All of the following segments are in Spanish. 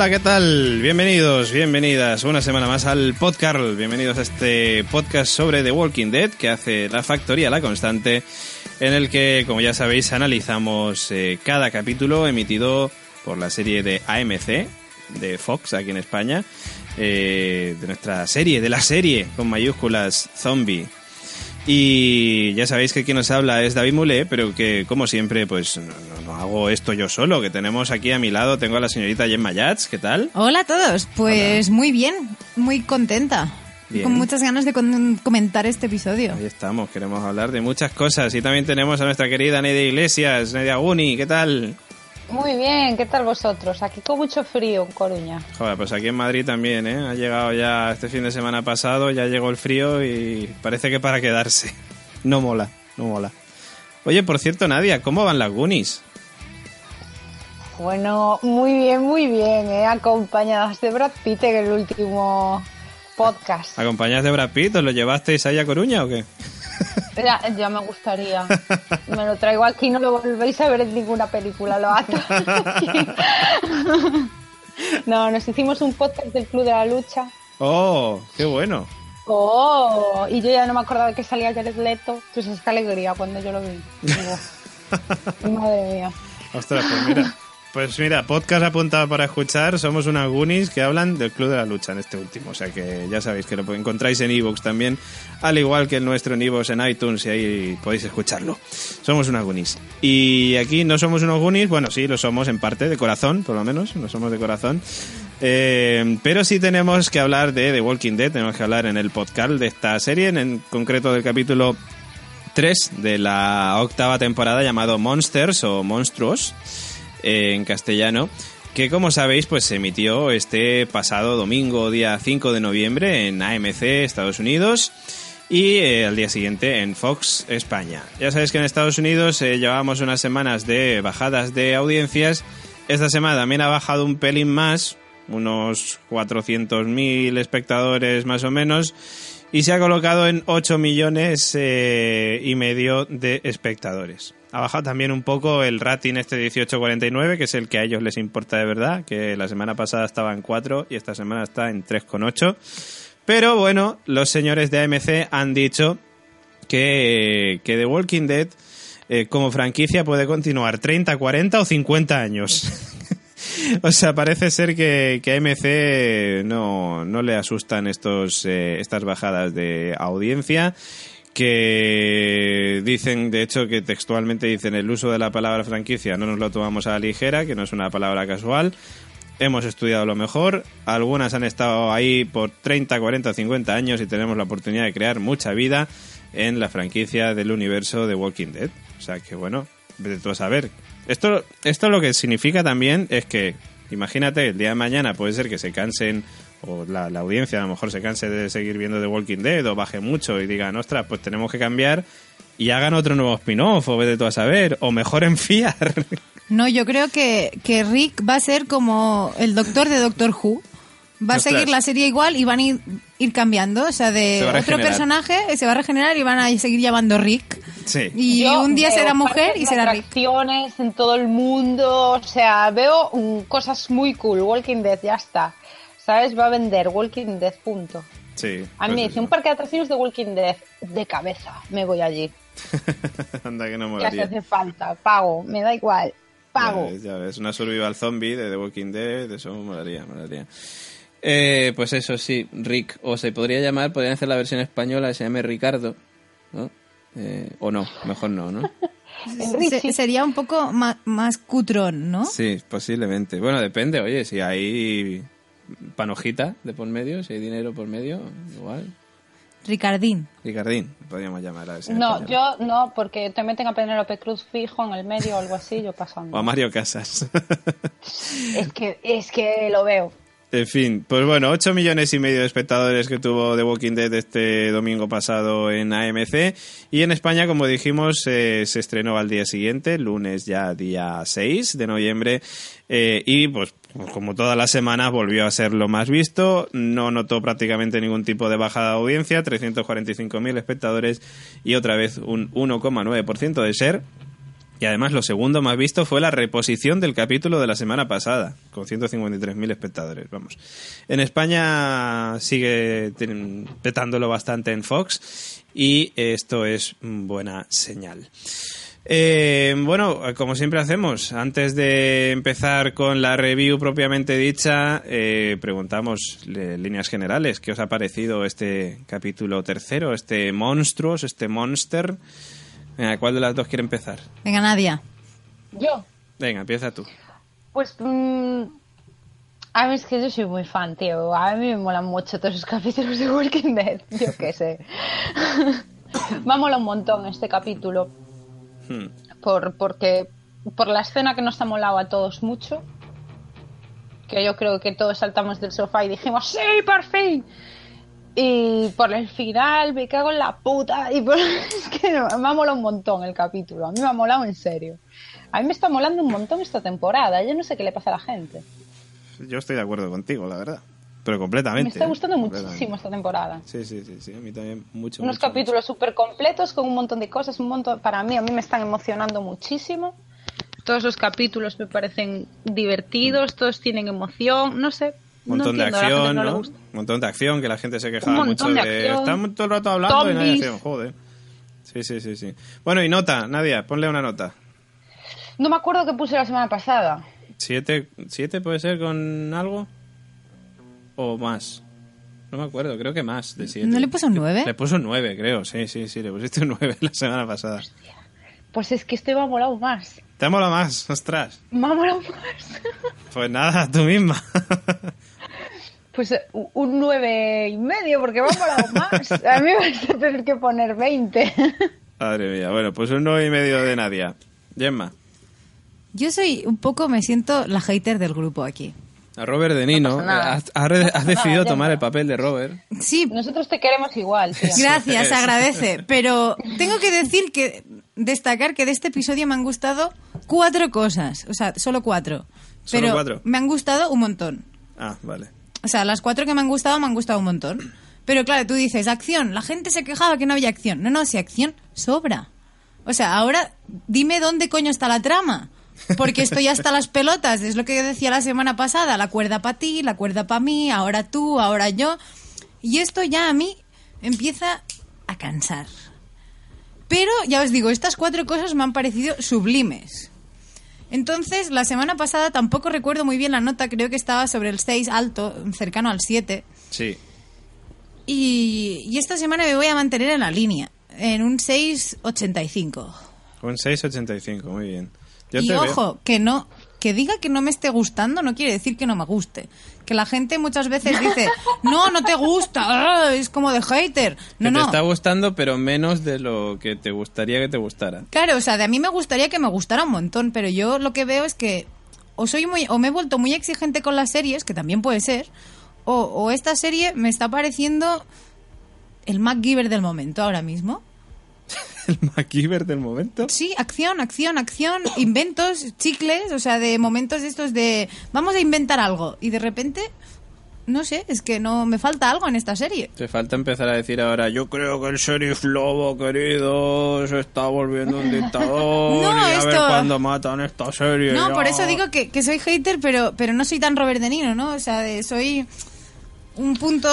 Hola, ¿qué tal? Bienvenidos, bienvenidas una semana más al podcast. Bienvenidos a este podcast sobre The Walking Dead que hace la Factoría La Constante, en el que, como ya sabéis, analizamos eh, cada capítulo emitido por la serie de AMC, de Fox, aquí en España, eh, de nuestra serie, de la serie, con mayúsculas, Zombie. Y ya sabéis que quien nos habla es David Mulé, pero que como siempre, pues no, hago esto yo solo, que tenemos aquí a mi lado, tengo a la señorita Gemma Yats, ¿qué tal? Hola a todos, pues muy bien, muy contenta. Bien. Con muchas ganas de comentar este episodio. Ahí estamos, queremos hablar de muchas cosas. Y también tenemos a nuestra querida Nedia Iglesias, Nedia Guni, ¿qué tal? Muy bien, ¿qué tal vosotros? Aquí con mucho frío en Coruña. Joder, pues aquí en Madrid también, ¿eh? Ha llegado ya este fin de semana pasado, ya llegó el frío y parece que para quedarse. No mola, no mola. Oye, por cierto, Nadia, ¿cómo van las Goonies? Bueno, muy bien, muy bien, ¿eh? acompañadas de Brad Pitt en el último podcast. ¿Acompañadas de Brad Pitt? ¿Os lo llevasteis ahí a Coruña o qué? Ya, ya me gustaría. Me lo traigo aquí, no lo volvéis a ver en ninguna película, lo ato. No, nos hicimos un podcast del Club de la Lucha. ¡Oh, qué bueno! Oh, y yo ya no me acordaba que salía Jared Leto. Entonces, qué alegría cuando yo lo vi. Digo, madre mía. Ostras, pues mira, pues mira, podcast apuntado para escuchar. Somos unas Goonies que hablan del Club de la Lucha en este último. O sea que ya sabéis que lo encontráis en iVoox también, al igual que el nuestro en iVoox en iTunes y ahí podéis escucharlo. Somos unas Goonies. Y aquí no somos unos Goonies, bueno, sí, lo somos en parte, de corazón, por lo menos, no somos de corazón. Eh, pero sí tenemos que hablar de The Walking Dead, tenemos que hablar en el podcast de esta serie, en, en concreto del capítulo 3 de la octava temporada llamado Monsters o Monstruos en castellano que como sabéis pues se emitió este pasado domingo día 5 de noviembre en AMC Estados Unidos y eh, al día siguiente en Fox España. Ya sabéis que en Estados Unidos eh, llevábamos unas semanas de bajadas de audiencias. Esta semana también ha bajado un pelín más, unos 400.000 espectadores más o menos y se ha colocado en 8 millones eh, y medio de espectadores. Ha bajado también un poco el rating este 1849, que es el que a ellos les importa de verdad, que la semana pasada estaba en 4 y esta semana está en 3,8. Pero bueno, los señores de AMC han dicho que, que The Walking Dead eh, como franquicia puede continuar 30, 40 o 50 años. O sea, parece ser que, que AMC no, no le asustan estos, eh, estas bajadas de audiencia que dicen, de hecho, que textualmente dicen el uso de la palabra franquicia no nos lo tomamos a la ligera, que no es una palabra casual. Hemos estudiado lo mejor, algunas han estado ahí por 30, 40, 50 años y tenemos la oportunidad de crear mucha vida en la franquicia del universo de Walking Dead. O sea que bueno, tú a saber. Esto, esto lo que significa también es que, imagínate, el día de mañana puede ser que se cansen, o la, la audiencia a lo mejor se canse de seguir viendo The Walking Dead, o baje mucho y digan, ostras, pues tenemos que cambiar y hagan otro nuevo spin-off, o vete tú a saber, o mejoren fiar. No, yo creo que, que Rick va a ser como el doctor de Doctor Who. Va a seguir la serie igual y van a ir, ir cambiando. O sea, de Se va a otro regenerar. personaje eh, se va a regenerar y van a seguir llamando Rick. Sí. Y Yo un día será mujer y será Rick. en todo el mundo, o sea, veo cosas muy cool. Walking Dead, ya está. ¿Sabes? Va a vender Walking Dead, punto. Sí. A mí pues me dice un parque de atracciones de Walking Dead, de cabeza, me voy allí. Anda que no Ya se molaría. hace falta, pago, me da igual, pago. Ya ves, ya ves, una survival zombie de The Walking Dead, eso molaría, molaría. Eh, pues eso sí, Rick, o se podría llamar, podrían hacer la versión española, se llame Ricardo, ¿no? Eh, o no, mejor no, ¿no? Se- sería un poco ma- más, cutrón, ¿no? Sí, posiblemente. Bueno, depende, oye, si hay panojita de por medio, si hay dinero por medio, igual. Ricardín. Ricardín, podríamos llamar a versión No, española. yo no, porque te meten a Penélope Cruz fijo en el medio o algo así, yo pasando. O a Mario Casas. Es que, es que lo veo. En fin, pues bueno, 8 millones y medio de espectadores que tuvo The Walking Dead este domingo pasado en AMC. Y en España, como dijimos, eh, se estrenó al día siguiente, lunes ya día 6 de noviembre. eh, y pues, como todas las semanas, volvió a ser lo más visto. No notó prácticamente ningún tipo de bajada de audiencia, 345.000 espectadores y otra vez un 1,9% de ser Y además lo segundo más visto fue la reposición del capítulo de la semana pasada, con 153.000 espectadores, vamos. En España sigue petándolo bastante en Fox y esto es buena señal. Eh, bueno, como siempre hacemos, antes de empezar con la review propiamente dicha, eh, preguntamos eh, líneas generales, ¿qué os ha parecido este capítulo tercero, este monstruos, este monster? Venga, ¿cuál de las dos quiere empezar? Venga, Nadia. Yo, Venga, empieza tú. pues. mm, a mí es que yo soy muy fan, tío. A mí me molan mucho todos esos capítulos de Walking Dead. Yo qué sé. me ha molado un montón este capítulo. Hmm. Por, porque, por la escena que nos ha molado a todos mucho. Que yo creo que todos saltamos del sofá y dijimos, ¡Sí, por fin! Y por el final, me cago en la puta. Y por... es que me ha molado un montón el capítulo. A mí me ha molado en serio. A mí me está molando un montón esta temporada. Yo no sé qué le pasa a la gente. Yo estoy de acuerdo contigo, la verdad. Pero completamente. Me está ¿eh? gustando muchísimo esta temporada. Sí, sí, sí, sí, a mí también mucho. Unos mucho, capítulos súper completos con un montón de cosas. Un montón, para mí, a mí me están emocionando muchísimo. Todos los capítulos me parecen divertidos, todos tienen emoción. No sé. Un montón no de acción, no le ¿no? gusta. Un montón de acción que la gente se quejaba mucho de. de todo el rato hablando y Zombies. acción, joder. Sí, sí, sí, sí. Bueno, y nota, Nadia, ponle una nota. No me acuerdo qué puse la semana pasada. ¿Siete, ¿Siete puede ser con algo? ¿O más? No me acuerdo, creo que más de siete. ¿No le puso un nueve? Le puso un nueve, creo, sí, sí, sí, le pusiste un nueve la semana pasada. Pues es que este me ha molado más. ¿Te ha molado más? Ostras. Me ha molado más. Pues nada, tú misma. Pues un nueve y medio, porque me ha molado más. A mí me vas a tener que poner 20. Madre mía, bueno, pues un nueve y medio de Nadia. Gemma. Yo soy un poco, me siento la hater del grupo aquí. A Robert De Nino. has, has re- has decidido tomar el papel de Robert. Sí, Nosotros te queremos igual, tía. gracias, agradece. Pero tengo que decir que, destacar que de este episodio me han gustado cuatro cosas. O sea, solo cuatro. ¿Solo Pero cuatro? me han gustado un montón. Ah, vale. O sea, las cuatro que me han gustado me han gustado un montón. Pero claro, tú dices, acción. La gente se quejaba que no había acción. No, no, si acción sobra. O sea, ahora dime dónde coño está la trama. Porque estoy hasta las pelotas. Es lo que decía la semana pasada. La cuerda para ti, la cuerda para mí, ahora tú, ahora yo. Y esto ya a mí empieza a cansar. Pero ya os digo, estas cuatro cosas me han parecido sublimes. Entonces, la semana pasada tampoco recuerdo muy bien la nota, creo que estaba sobre el 6 alto, cercano al 7. Sí. Y, y esta semana me voy a mantener en la línea, en un 6,85. Un 6.85, muy bien. Yo Y veo. ojo, que no, que diga que no me esté gustando no quiere decir que no me guste. Que la gente muchas veces dice, no, no te gusta, ah, es como de hater. No, que te no. está gustando, pero menos de lo que te gustaría que te gustara. Claro, o sea, de a mí me gustaría que me gustara un montón, pero yo lo que veo es que o soy muy o me he vuelto muy exigente con las series, que también puede ser, o, o esta serie me está pareciendo el MacGyver del momento ahora mismo. El MacGyver del momento. Sí, acción, acción, acción, inventos, chicles, o sea, de momentos estos de vamos a inventar algo y de repente no sé, es que no me falta algo en esta serie. Te falta empezar a decir ahora, yo creo que el sheriff Lobo, querido, se está volviendo un dictador No, y a ver esto- cuándo matan esta serie. No, ya". por eso digo que, que soy hater, pero, pero no soy tan Robert De Niro, ¿no? O sea, de- soy un punto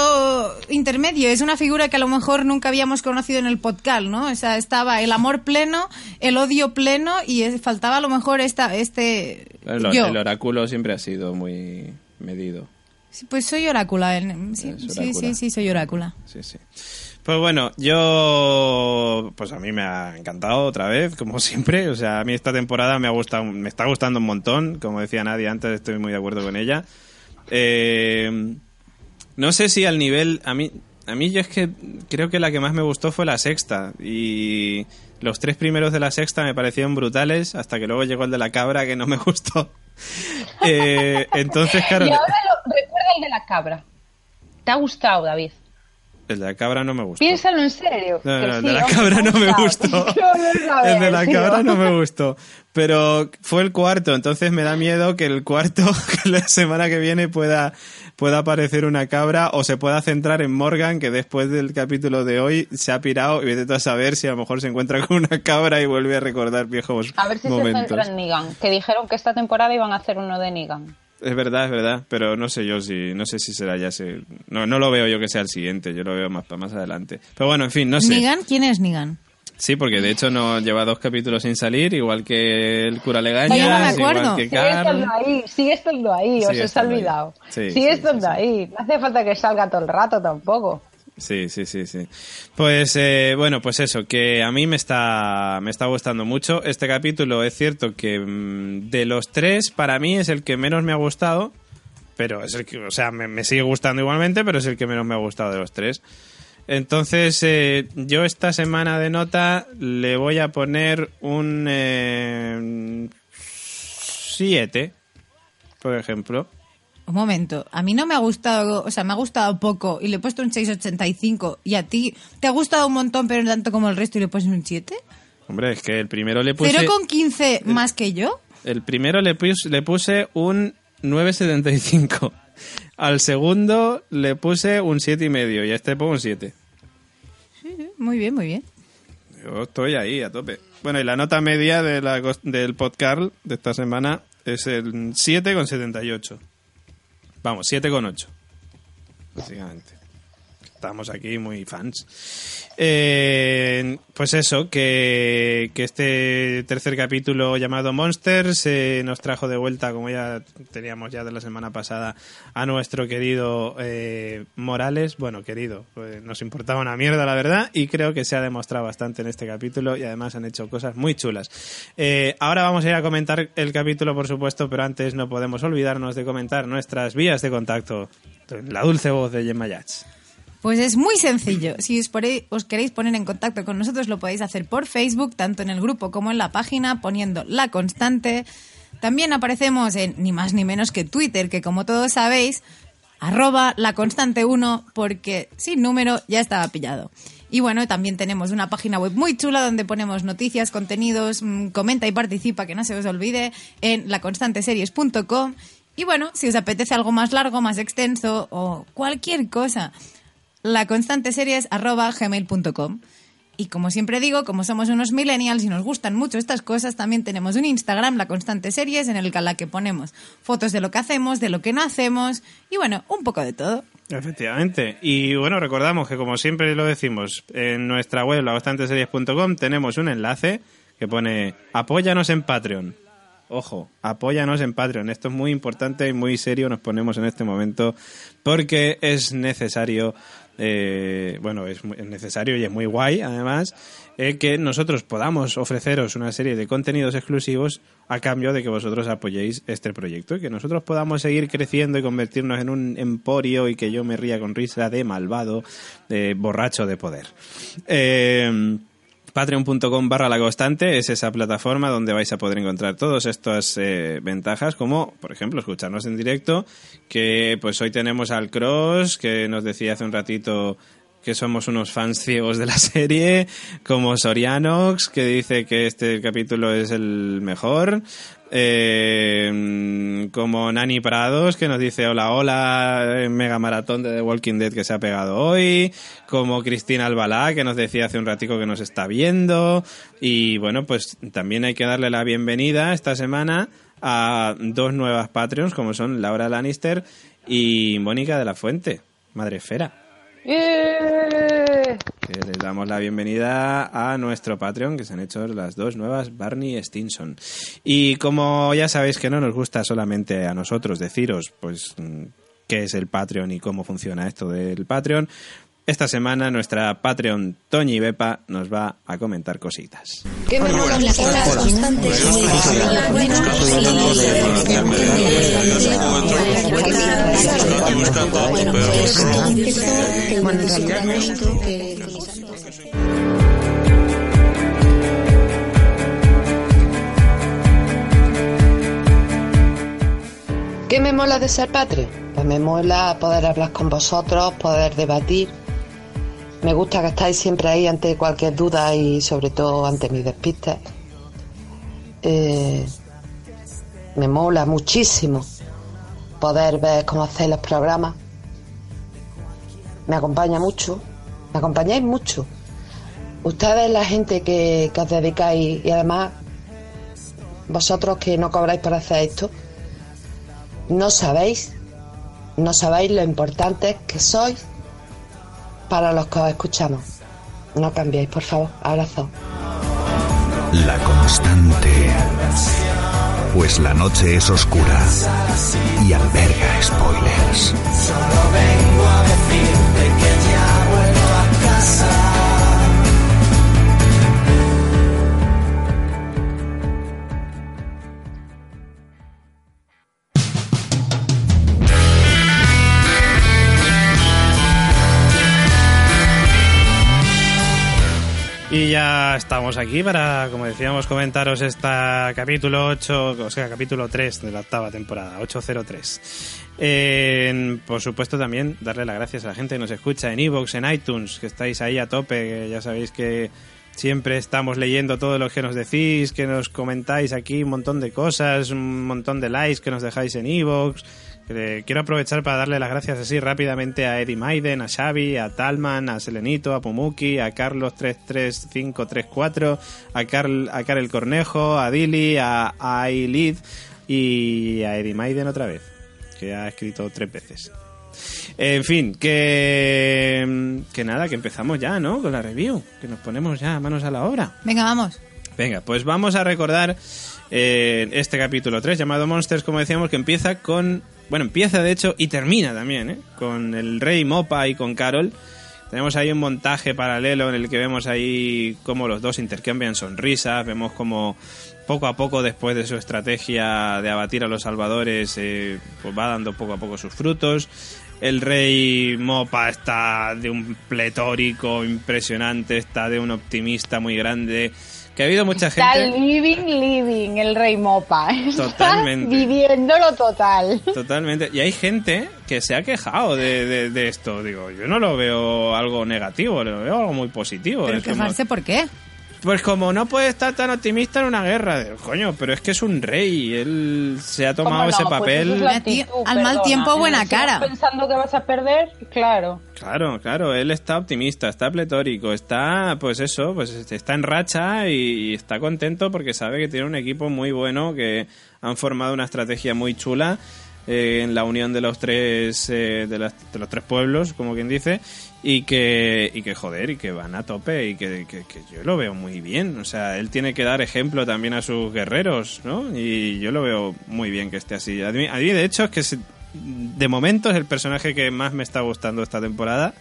intermedio. Es una figura que a lo mejor nunca habíamos conocido en el podcast, ¿no? O sea, estaba el amor pleno, el odio pleno y es- faltaba a lo mejor esta, este... El, yo. el oráculo siempre ha sido muy medido. Sí, Pues soy orácula. en- Sí, sí, sí, soy orácula. Sí, sí. Pues bueno, yo pues a mí me ha encantado otra vez, como siempre. O sea, a mí esta temporada me ha gustado, me está gustando un montón. Como decía Nadia antes, estoy muy de acuerdo con ella. Eh, no sé si al nivel, a mí, a mí yo es que creo que la que más me gustó fue la sexta y los tres primeros de la sexta me parecieron brutales hasta que luego llegó el de la cabra que no me gustó. Eh, entonces, claro, Y ahora lo, recuerda el de la cabra. ¿Te ha gustado, David? El de la cabra no me gustó. Piénsalo en serio. No, no, el de la cabra no me ¿cómo gustó. El de la cabra no me gustó. Pero fue el cuarto, entonces me da miedo que el cuarto, la semana que viene pueda, pueda aparecer una cabra o se pueda centrar en Morgan, que después del capítulo de hoy se ha pirado y vete a saber si a lo mejor se encuentra con una cabra y vuelve a recordar viejos A ver si se centra en Negan. Que dijeron que esta temporada iban a hacer uno de Negan. Es verdad, es verdad, pero no sé yo si, no sé si será ya ese, no, no lo veo yo que sea el siguiente, yo lo veo más para más adelante. Pero bueno, en fin, no sé. ¿Nigan? ¿Quién es Nigan? Sí, porque de hecho no lleva dos capítulos sin salir, igual que el cura Legañas, Yo no me igual acuerdo. que Sigue Carl. estando ahí, sigue estando ahí, Sigue olvidado. Sí, sigue sí, estando sí, sí. ahí. No hace falta que salga todo el rato tampoco. Sí, sí, sí, sí. Pues eh, bueno, pues eso, que a mí me está, me está gustando mucho. Este capítulo es cierto que mm, de los tres, para mí es el que menos me ha gustado, pero es el que, o sea, me, me sigue gustando igualmente, pero es el que menos me ha gustado de los tres. Entonces, eh, yo esta semana de nota le voy a poner un 7, por ejemplo. Un momento, a mí no me ha gustado, o sea, me ha gustado poco y le he puesto un 6,85 y a ti te ha gustado un montón pero no tanto como el resto y le pones un 7. Hombre, es que el primero le puse... 0,15 más que yo. El primero le puse, le puse un 9.75. Al segundo le puse un siete y medio y a este pongo un 7. Muy bien, muy bien. Yo estoy ahí a tope. Bueno, y la nota media de la, del podcast de esta semana es el 7,78. Vamos, 7,8. Básicamente. Estamos aquí muy fans. Eh, pues eso, que, que este tercer capítulo llamado Monsters eh, nos trajo de vuelta, como ya teníamos ya de la semana pasada, a nuestro querido eh, Morales. Bueno, querido, pues nos importaba una mierda, la verdad, y creo que se ha demostrado bastante en este capítulo y además han hecho cosas muy chulas. Eh, ahora vamos a ir a comentar el capítulo, por supuesto, pero antes no podemos olvidarnos de comentar nuestras vías de contacto. La dulce voz de Gemma Yats. Pues es muy sencillo. Si os, queréis poner en contacto con nosotros, lo podéis hacer por Facebook, tanto en el grupo como en la página, poniendo la constante. También aparecemos en ni más ni menos que Twitter, que como todos sabéis, arroba la constante 1, porque sin número ya estaba pillado. Y bueno, también tenemos una página web muy chula donde ponemos noticias, contenidos, mm, comenta y participa, que no se os olvide, en laconstanteseries.com. Y bueno, si os apetece algo más largo, más extenso o cualquier cosa, laconstanteseries.gmail.com. Y como siempre digo, como somos unos millennials y nos gustan mucho estas cosas, también tenemos un Instagram, La Constante Series, en el que- la que ponemos fotos de lo que hacemos, de lo que no hacemos y bueno, un poco de todo. Efectivamente. Y bueno, recordamos que como siempre lo decimos, en nuestra web, labastanteseries.com, tenemos un enlace que pone apóyanos en Patreon. Ojo, apóyanos en Patreon. Esto es muy importante y muy serio nos ponemos en este momento porque es necesario, eh, bueno, es, muy- es necesario y es muy guay además, eh, que nosotros podamos ofreceros una serie de contenidos exclusivos a cambio de que vosotros apoyéis este proyecto y que nosotros podamos seguir creciendo y convertirnos en un emporio y que yo me ría con risa de malvado, de borracho de poder. Eh, Patreon.com barra la constante es esa plataforma donde vais a poder encontrar todas estas eh, ventajas, como por ejemplo escucharnos en directo, que pues hoy tenemos al Cross, que nos decía hace un ratito que somos unos fans ciegos de la serie, como Sorianox, que dice que este capítulo es el mejor, eh, como Nani Prados, que nos dice hola, hola, eh, mega maratón de The Walking Dead que se ha pegado hoy, como Cristina Albalá, que nos decía hace un ratico que nos está viendo, y bueno, pues también hay que darle la bienvenida esta semana a dos nuevas Patreons, como son Laura Lannister y Mónica de la Fuente, Madre Esfera. ¡Eh! Les damos la bienvenida a nuestro Patreon, que se han hecho las dos nuevas Barney Stinson. Y como ya sabéis que no nos gusta solamente a nosotros deciros, pues, mm, qué es el Patreon y cómo funciona esto del Patreon, esta semana nuestra Patreon Toñi Bepa nos va a comentar cositas. ¿Qué me molan las horas constantes? ¿Qué me mola de ser Patreon? Pues me mola poder hablar con vosotros, poder debatir Me gusta que estáis siempre ahí ante cualquier duda y sobre todo ante mis despistes. Eh, me mola muchísimo poder ver cómo hacéis los programas. Me acompaña mucho, me acompañáis mucho. Ustedes, la gente que, os dedicáis y además vosotros que no cobráis por hacer esto, no sabéis, no sabéis lo importante que sois para los que os escuchamos. No cambiéis, por favor. Abrazo. La constante. Pues la noche es oscura y alberga spoilers. Y ya estamos aquí para, como decíamos, comentaros esta capítulo 8, o sea, capítulo 3 de la octava temporada, 803. Eh, por supuesto también darle las gracias a la gente que nos escucha en Evox, en iTunes, que estáis ahí a tope, que ya sabéis que siempre estamos leyendo todo lo que nos decís, que nos comentáis aquí un montón de cosas, un montón de likes que nos dejáis en Evox. Eh, quiero aprovechar para darle las gracias así rápidamente a Eddie Maiden, a Xavi, a Talman, a Selenito, a Pumuki, a Carlos 33534, a Carl, a Karel Cornejo, a Dili, a, a Ailid y a Eddie Maiden otra vez, que ha escrito tres veces. En fin, que, que nada, que empezamos ya, ¿no? Con la review, que nos ponemos ya manos a la obra. Venga, vamos. Venga, pues vamos a recordar eh, este capítulo 3 llamado Monsters, como decíamos, que empieza con... Bueno, empieza de hecho y termina también, ¿eh? Con el rey Mopa y con Carol. Tenemos ahí un montaje paralelo en el que vemos ahí cómo los dos intercambian sonrisas, vemos como poco a poco después de su estrategia de abatir a los salvadores, eh, pues va dando poco a poco sus frutos. El rey Mopa está de un pletórico impresionante, está de un optimista muy grande. Que ha habido mucha Está gente. living, living, el rey Mopa. Está Totalmente. viviéndolo total. Totalmente. Y hay gente que se ha quejado de, de- de esto. Digo, yo no lo veo algo negativo, lo veo algo muy positivo. Pero Es como- quejarse, ¿por qué? Pues como no puede estar tan optimista en una guerra. Digo, Coño, pero es que es un rey. Él se ha tomado ¿Cómo ese? Pues papel. es Al ti- actitud, al mal tiempo, buena Si cara. pensando que vas a perder, claro. Claro, claro, él está optimista, está pletórico, está, pues eso, pues está en racha y, y está contento porque sabe que tiene un equipo muy bueno, que han formado una estrategia muy chula eh, en la unión de los tres, eh, de, las- de los tres pueblos, como quien dice, y que, y que joder, y que van a tope y que, que- que yo lo veo muy bien. O sea, él tiene que dar ejemplo también a sus guerreros, ¿no? Y yo lo veo muy bien que esté así. A mí, a mí, de hecho, es que se- de momento es el personaje que más me está gustando esta temporada,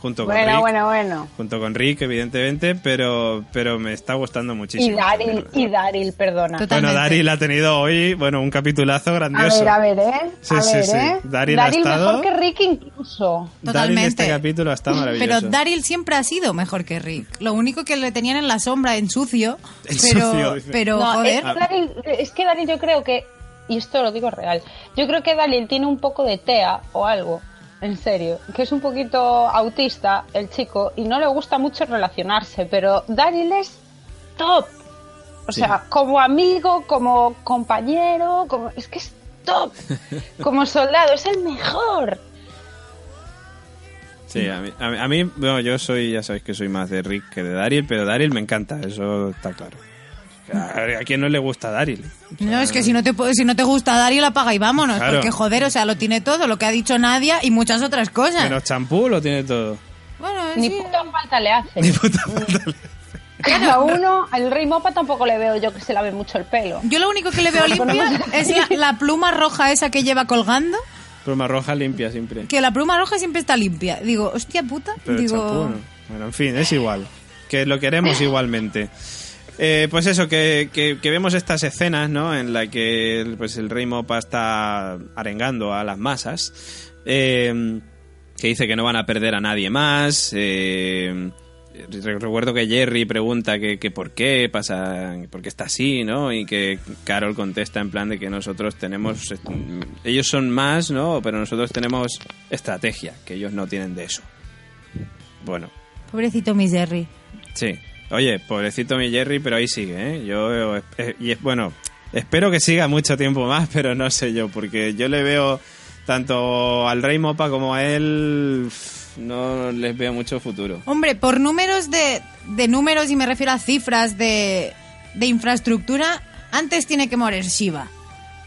junto con Bueno, Rick. bueno, bueno. Junto con Rick, evidentemente, pero, pero me está gustando muchísimo. Y Daryl, y Daryl, perdona. Total. Bueno, Totalmente. Daryl ha tenido hoy, bueno, un capitulazo A grandioso. ver, a ver, ¿eh? Sí, a sí, ver, sí. ¿eh? Daryl ha estado- mejor que Rick incluso. Daryl Totalmente. este capítulo está maravilloso. Pero Daryl siempre ha sido mejor que Rick. Lo único que le tenían en la sombra, en sucio. En pero, sucio, pero No, joder. Es, que Daryl, es que Daryl yo creo que, y esto lo digo real, yo creo que Daryl tiene un poco de TEA o algo, en serio, que es un poquito autista el chico y no le gusta mucho relacionarse, pero Daryl es top. O Sí. sea, como amigo, como compañero, como es que es top. Como soldado, es el mejor. Sí, a mí, a mí, a mí, bueno, yo soy, ya sabéis que soy más de Rick que de Daryl, pero Daryl me encanta, eso está claro. ¿A, a quién no le gusta Daryl? No, es que si no te si no te gusta Daryl, apaga y vámonos. Claro. Porque joder, o sea, lo tiene todo, lo que ha dicho Nadia y muchas otras cosas. Menos champú lo tiene todo. Bueno, Ni sí. puta falta le hace. Ni puta falta le- Cada uno, al rey Mopa tampoco le veo yo que se lave mucho el pelo. Yo lo único que le veo limpia es la, la pluma roja esa que lleva colgando. Pluma roja limpia siempre. Que la pluma roja siempre está limpia. Digo, hostia puta. Pero el Digo, champú no. Bueno, en fin, es igual. Que lo queremos igualmente. Eh, pues eso, que, que- que vemos estas escenas, ¿no? En la que pues, el rey Mopa está arengando a las masas. eh, que dice que no van a perder a nadie más. eh, re- recuerdo que Jerry pregunta que, que por qué pasa, por qué está así, ¿no? Y que Carol contesta en plan de que nosotros tenemos, ellos son más, ¿no? Pero nosotros tenemos estrategia, que ellos no tienen de eso. Bueno, Pobrecito mi Jerry. Sí. Oye, pobrecito mi Jerry, pero ahí sigue, ¿eh? Yo, eh, y es, bueno, espero que siga mucho tiempo más, pero no sé yo, porque yo le veo tanto al Rey Mopa como a él, no les veo mucho futuro. Hombre, por números de, de números, y me refiero a cifras de, de infraestructura, antes tiene que morir Shiva.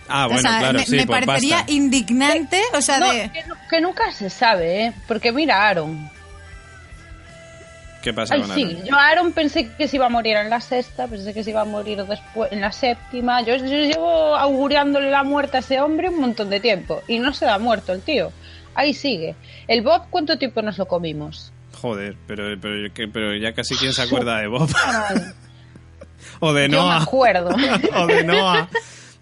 Ah, bueno, o sea, claro, me, sí, me por parecería pasta. indignante, o sea, No, de... que, que nunca se sabe, ¿eh? Porque mira, Aaron. ¿Qué pasa Ay, con sí, Aaron? yo a Aaron pensé que se iba a morir en la sexta, pensé que se iba a morir después en la séptima. Yo, yo llevo auguriándole la muerte a ese hombre un montón de tiempo y no se da muerto el tío. Ahí sigue. El Bob, ¿cuánto tiempo nos lo comimos? Joder, pero, pero, pero ya casi quién se acuerda de Bob. O de yo me Noah. acuerdo. o de Noah.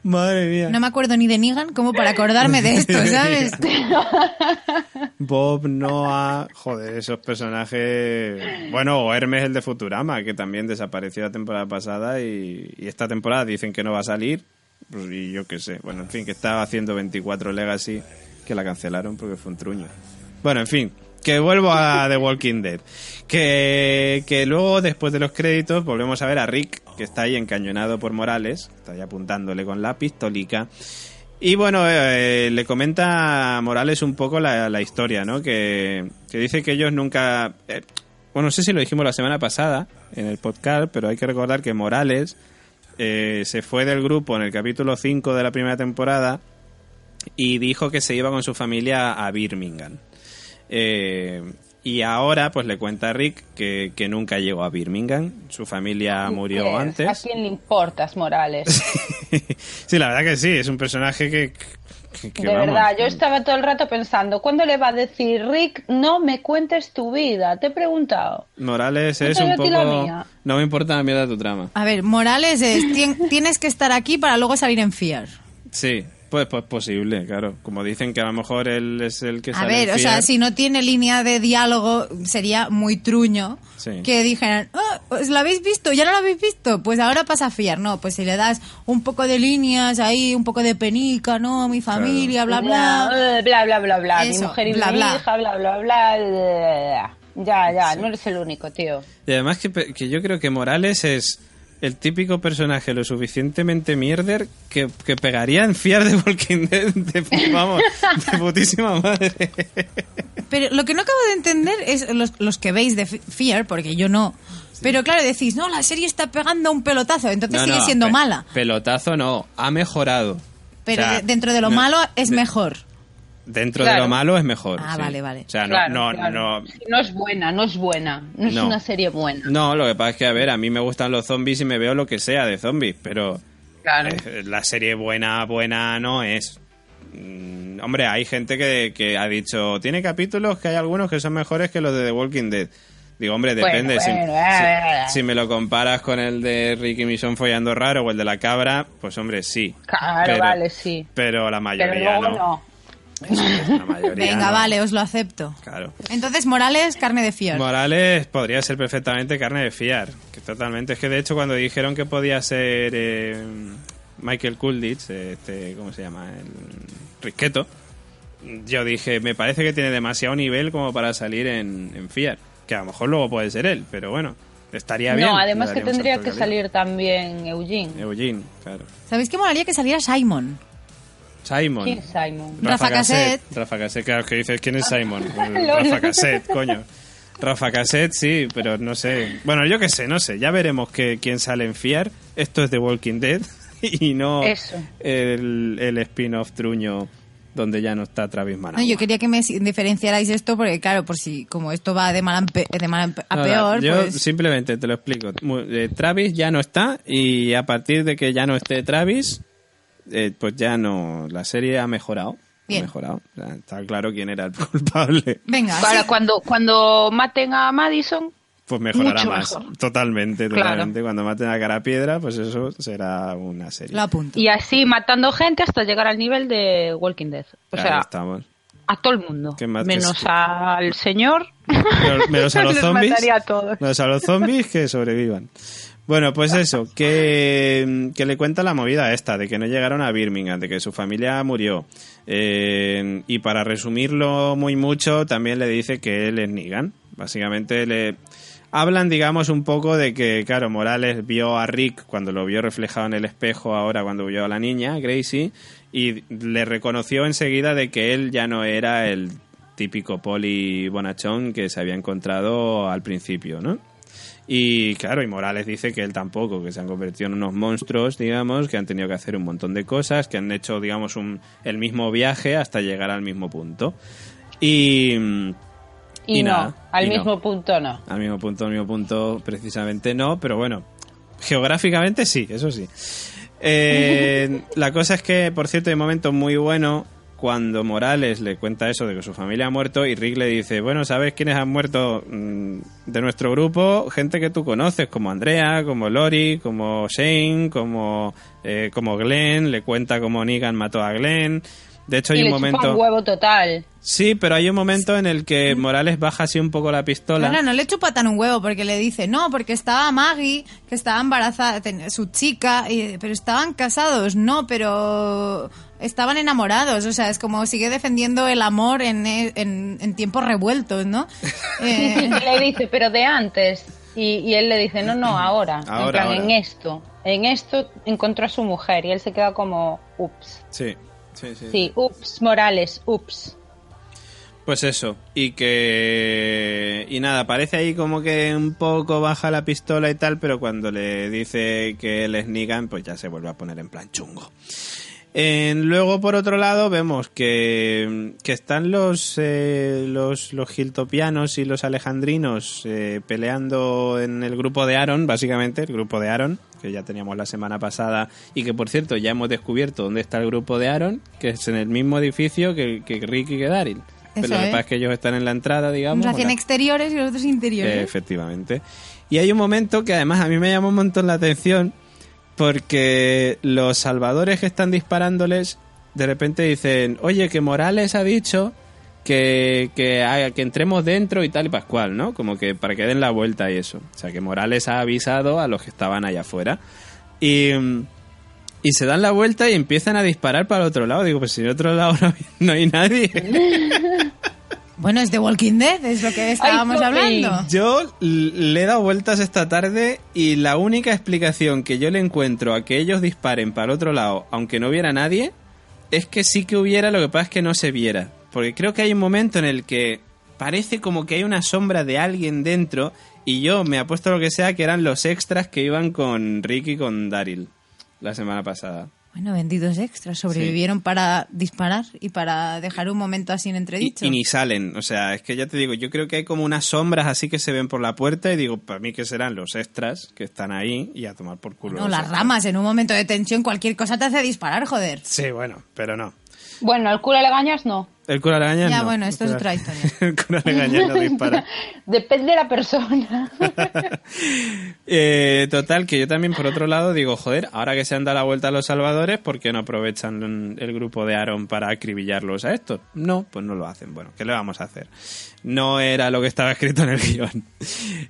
Madre mía. No me acuerdo ni de Negan como para acordarme de esto, ¿sabes? Bob, Noah, joder, esos personajes. Bueno, o Hermes, el de Futurama, que también desapareció la temporada pasada y, y esta temporada dicen que no va a salir. Pues, y yo qué sé. Bueno, en fin, que estaba haciendo 24 Legacy, que la cancelaron porque fue un truño. Bueno, en fin, que vuelvo a The Walking Dead. Que, que luego, después de los créditos, volvemos a ver a Rick, que está ahí encañonado por Morales, está ahí apuntándole con la pistolica. Y bueno, eh, le comenta a Morales un poco la, la historia, ¿no? Que, que dice que ellos nunca... eh, bueno, no sé si lo dijimos la semana pasada en el podcast, pero hay que recordar que Morales eh, se fue del grupo en el capítulo 5 de la primera temporada y dijo que se iba con su familia a Birmingham. Eh, y ahora pues le cuenta a Rick que, que nunca llegó a Birmingham, su familia murió ¿A antes. quién le importas, Morales? sí, la verdad que sí, es un personaje que... que- que de vamos, verdad, yo estaba todo el rato pensando, ¿cuándo le va a decir Rick, no me cuentes tu vida? Te he preguntado. Morales es un a poco... No me importa la mierda tu trama. A ver, Morales es, "Tien- tienes que estar aquí para luego salir en Fear. Sí, pues, pues posible, claro. Como dicen que a lo mejor él es el que A sale ver, o sea, si no tiene línea de diálogo, sería muy truño Sí. que dijeran, "Ah, ¿os lo habéis visto? ¿Ya no lo habéis visto? Pues ahora pasa a fiar. No, pues si le das un poco de líneas ahí, un poco de penica, ¿no? Mi familia, bla, bla. Bla, bla, bla, bla, bla. Mi Eso, mujer y bla, mi bla. hija, bla, bla, bla, bla. Ya, ya, no eres el único, tío. Y además que, pe- que yo creo que Morales es el típico personaje lo suficientemente mierder que, que pegaría en fiar de Walking Dead de, vamos, de putísima madre. Pero lo que no acabo de entender es los, los que veis de Fear, porque yo no. Pero claro, decís, no, la serie está pegando un pelotazo, entonces No, sigue no, siendo pe- mala. Pelotazo no, ha mejorado. Pero O sea, de- dentro de lo no- malo es de- mejor. Dentro de lo malo es mejor. Ah, sí. vale, vale. O sea, no, Claro, no, claro. no, Sí, no es buena, no es buena. No es No. una serie buena. No, lo que pasa es que, a ver, a mí me gustan los zombies y me veo lo que sea de zombies, pero Claro. eh, la serie buena, buena no es. Mm, hombre, hay gente que, que ha dicho, tiene capítulos que hay algunos que son mejores que los de The Walking Dead. Digo, hombre, Bueno, depende. si, bueno, ah, si- si me lo comparas con el de Ricky Michon follando raro o el de la cabra, pues hombre, sí. Claro, Pero- vale, sí. Pero la Pero mayoría no. Mayoría Venga, no. vale, os lo acepto. Claro. Entonces, Morales, carne de Fear. Morales podría ser perfectamente carne de fiar, que totalmente. Es que de hecho cuando dijeron que podía ser eh, Michael Coolidge, este, ¿cómo se llama? El Risqueto, yo dije, me parece que tiene demasiado nivel como para salir en, en fiar, que a lo mejor luego puede ser él, pero bueno, estaría bien. No, además que tendría que salir también Eugene. Eugene, claro. ¿Sabéis qué molaría que saliera Simon? Simon. ¿Quién es Simon? Rafa Cassette. Rafa Cassette, claro, que dices, ¿quién es Simon? Pues. Rafa Cassette, coño. Rafa Cassette, sí, pero no sé. Bueno, yo qué sé, no sé. Ya veremos que, quién sale en Fiar. Esto es The Walking Dead y no Eso. el, el spin-off truño donde ya no está Travis Managua. No, yo quería que me diferenciarais esto porque, claro, por si como esto va de mal a, pe- de mal a peor, yo pues... simplemente te lo explico. Mu- eh, Travis ya no está y a partir de que ya no esté Travis, eh, pues ya no. La serie ha mejorado. Bien. Ha mejorado. O sea, está claro quién era el culpable. Venga, Para sí. cuando, cuando maten a Madison, Pues mejorará Mucho más. mejor. Totalmente, Claro. totalmente. Cuando maten a cara piedra, pues eso será una serie. apunto. y así matando gente hasta llegar al nivel de Walking Dead. O Ahí sea, estamos. a todo el mundo. ¿Qué más? Menos ¿Qué- al señor. Menos- Menos a los zombies. mataría a todos. Menos a los zombies que sobrevivan. Bueno, pues eso, que, le cuenta la movida esta, de que no llegaron a Birmingham, de que su familia murió. Eh, y para resumirlo muy mucho, también le dice que él es Negan. Básicamente le hablan, digamos, un poco de que, claro, Morales vio a Rick cuando lo vio reflejado en el espejo ahora cuando vio a la niña, Gracie, y le reconoció enseguida de que él ya no era el típico poli bonachón que se había encontrado al principio, ¿no? Y claro, y Morales dice que él tampoco, que se han convertido en unos monstruos, digamos, que han tenido que hacer un montón de cosas, que han hecho, digamos, un, el mismo viaje hasta llegar al mismo punto. Y, Y, Y no, nada, al y no. mismo punto no. al mismo punto, al mismo punto, precisamente no, pero bueno, geográficamente sí, eso sí. Eh, la cosa es que, por cierto, hay un momento muy bueno cuando Morales le cuenta eso de que su familia ha muerto y Rick le dice, bueno, ¿sabes quiénes han muerto mm, de nuestro grupo? Gente que tú conoces, como Andrea, como Lori, como Shane, como, eh, como Glenn, le cuenta cómo Negan mató a Glenn. De hecho, hay y un le chupa momento... un huevo total. Sí, pero hay un momento en el que Morales baja así un poco la pistola. No, no, no le chupa tan un huevo porque le dice, no, porque estaba Maggie, que estaba embarazada, su chica, y- pero estaban casados, no, pero estaban enamorados, o sea, es como sigue defendiendo el amor en, e- en, en tiempos revueltos, ¿no? Eh, Y le dice, pero de antes. Y, y él le dice, no, no, ahora. en Ahora, plan, ahora. en esto. En esto encontró a su mujer. Y él se queda como, ups. Sí, sí, sí. Sí, ups, Morales, ups. Pues eso, y que... Y nada, parece ahí como que un poco baja la pistola y tal, pero cuando le dice que él es Negan, pues ya se vuelve a poner en plan chungo. Eh, luego, por otro lado, vemos que, que están los, eh, los, los giltopianos y los alejandrinos eh, peleando en el grupo de Aaron, básicamente, el grupo de Aaron, que ya teníamos la semana pasada y que, por cierto, ya hemos descubierto dónde está el grupo de Aaron, que es en el mismo edificio que, que Rick y que Daryl. Pero lo que pasa es que ellos están en la entrada, digamos. hacían la- exteriores y los otros interiores. efectivamente. Y hay un momento que además a mí me llamó un montón la atención porque los salvadores que están disparándoles de repente dicen, oye, que Morales ha dicho que, que, que entremos dentro y tal y pascual, ¿no? Como que para que den la vuelta y eso. O sea, que Morales ha avisado a los que estaban allá afuera. Y, y se dan la vuelta y empiezan a disparar para el otro lado. Digo, pues si en otro lado no no hay nadie. Bueno, es de Walking Dead, es lo que estábamos Sophie. hablando. Yo le he dado vueltas esta tarde y la única explicación que yo le encuentro a que ellos disparen para el otro lado, aunque no hubiera nadie, es que sí que hubiera, lo que pasa es que no se viera. Porque creo que hay un momento en el que parece como que hay una sombra de alguien dentro y yo me apuesto a lo que sea que eran los extras que iban con Rick y con Daryl la semana pasada. Bueno, vendidos extras, sobrevivieron para disparar y para dejar un momento así en entredicho. y ni salen, o sea, es que ya te digo, yo creo que hay como unas sombras así que se ven por la puerta y digo, para mí que serán los extras que están ahí y a tomar por culo. No, las extras. ramas, en un momento de tensión, cualquier cosa te hace disparar, joder. Sí, bueno, pero no. Bueno, al cura le gañas no. El cura Legañas Ya, no. bueno, esto es otra historia. El cura Legañas no dispara. Depende de la persona. Eh, total, que yo también por otro lado digo, joder, ahora que se han dado la vuelta a los salvadores, ¿por qué no aprovechan el grupo de Aaron para acribillarlos a estos? No, pues no lo hacen. Bueno, ¿qué le vamos a hacer? No era lo que estaba escrito en el guion.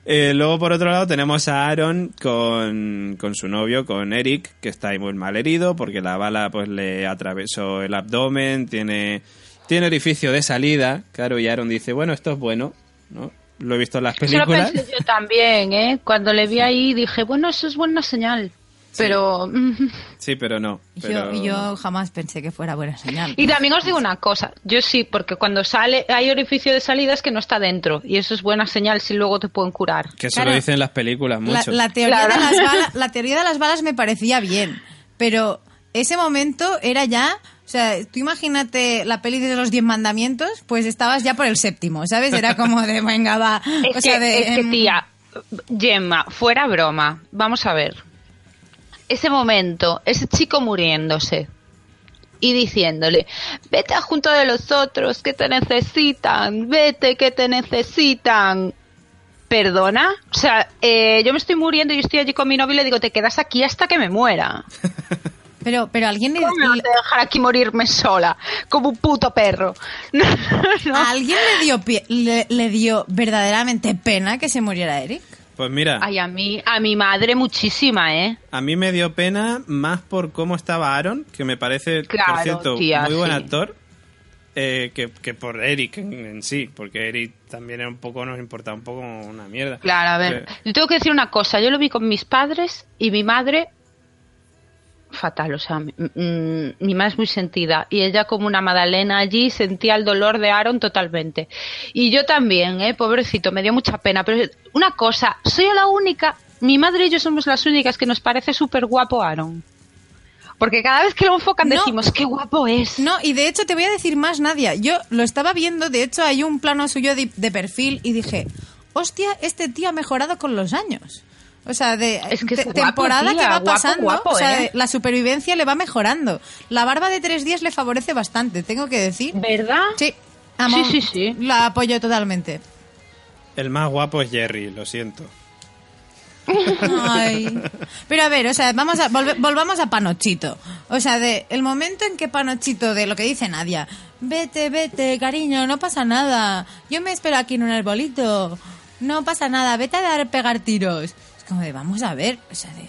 Eh, luego por otro lado tenemos a Aaron con, con su novio, con Eric, que está ahí muy mal herido porque la bala pues le atravesó el abdomen, tiene, tiene orificio de salida, claro, y Aaron dice, bueno, esto es bueno, ¿no? Lo he visto en las Eso lo películas. pensé yo también, ¿eh? Cuando le vi ahí dije, bueno, eso es buena señal. Pero... Sí, pero no. Pero... Yo, yo jamás pensé que fuera buena señal. Y también os digo una cosa, yo sí, porque cuando sale hay orificio de salida es que no está dentro y eso es buena señal si luego te pueden curar. Que eso Claro. lo dicen en las películas La, mucho. la teoría Claro. de las balas, la teoría de las balas me parecía bien, pero ese momento era ya, o sea, tú imagínate la peli de los diez mandamientos, pues estabas ya por el séptimo, ¿sabes? Era como de, venga, va. Es, o sea, que, de, es que, em, tía, Gemma, fuera broma, vamos a ver. Ese momento, ese chico muriéndose y diciéndole, vete a junto de los otros que te necesitan, vete que te necesitan. ¿Perdona? O sea, eh, yo me estoy muriendo y estoy allí con mi novio y le digo, te quedas aquí hasta que me muera. Pero, pero alguien le, ¿Cómo me vas le- a dejar aquí morirme sola? Como un puto perro. No, no. ¿a alguien le dio, pie- le, le dio verdaderamente pena que se muriera Eric. Pues mira, Ay, a mí, a mi madre muchísima, ¿eh? a mí me dio pena más por cómo estaba Aaron, que me parece, por cierto, tía, muy buen sí. actor. eh, que, que por Eric en, en sí, porque Eric también era un poco, nos importaba un poco una mierda. Claro, a ver. Eh, Yo tengo que decir una cosa. Yo lo vi con mis padres y mi madre fatal, o sea, mi, mm, mi madre es muy sentida y ella como una Madalena allí sentía el dolor de Aaron totalmente. Y yo también, eh, pobrecito, me dio mucha pena, pero una cosa, soy la única, mi madre y yo somos las únicas que nos parece súper guapo Aaron. Porque cada vez que lo enfocan No. decimos, qué guapo es. No, y de hecho te voy a decir más, Nadia. Yo lo estaba viendo, de hecho hay un plano suyo de, de perfil y dije, hostia, este tío ha mejorado con los años. O sea, de Es que es te- guapo, temporada tía, que va guapo, pasando, guapo, o sea, ¿eh? la supervivencia le va mejorando. La barba de tres días le favorece bastante, tengo que decir. ¿Verdad? Sí, Sí, sí, sí. La apoyo totalmente. El más guapo es Jerry, lo siento. Ay. Pero a ver, o sea, vamos a volve- volvamos a Panochito. O sea, de el momento en que Panochito, de lo que dice Nadia, vete, vete, cariño, no pasa nada. Yo me espero aquí en un arbolito. No pasa nada, vete a dar pegar tiros. Como de, vamos a ver, o sea, de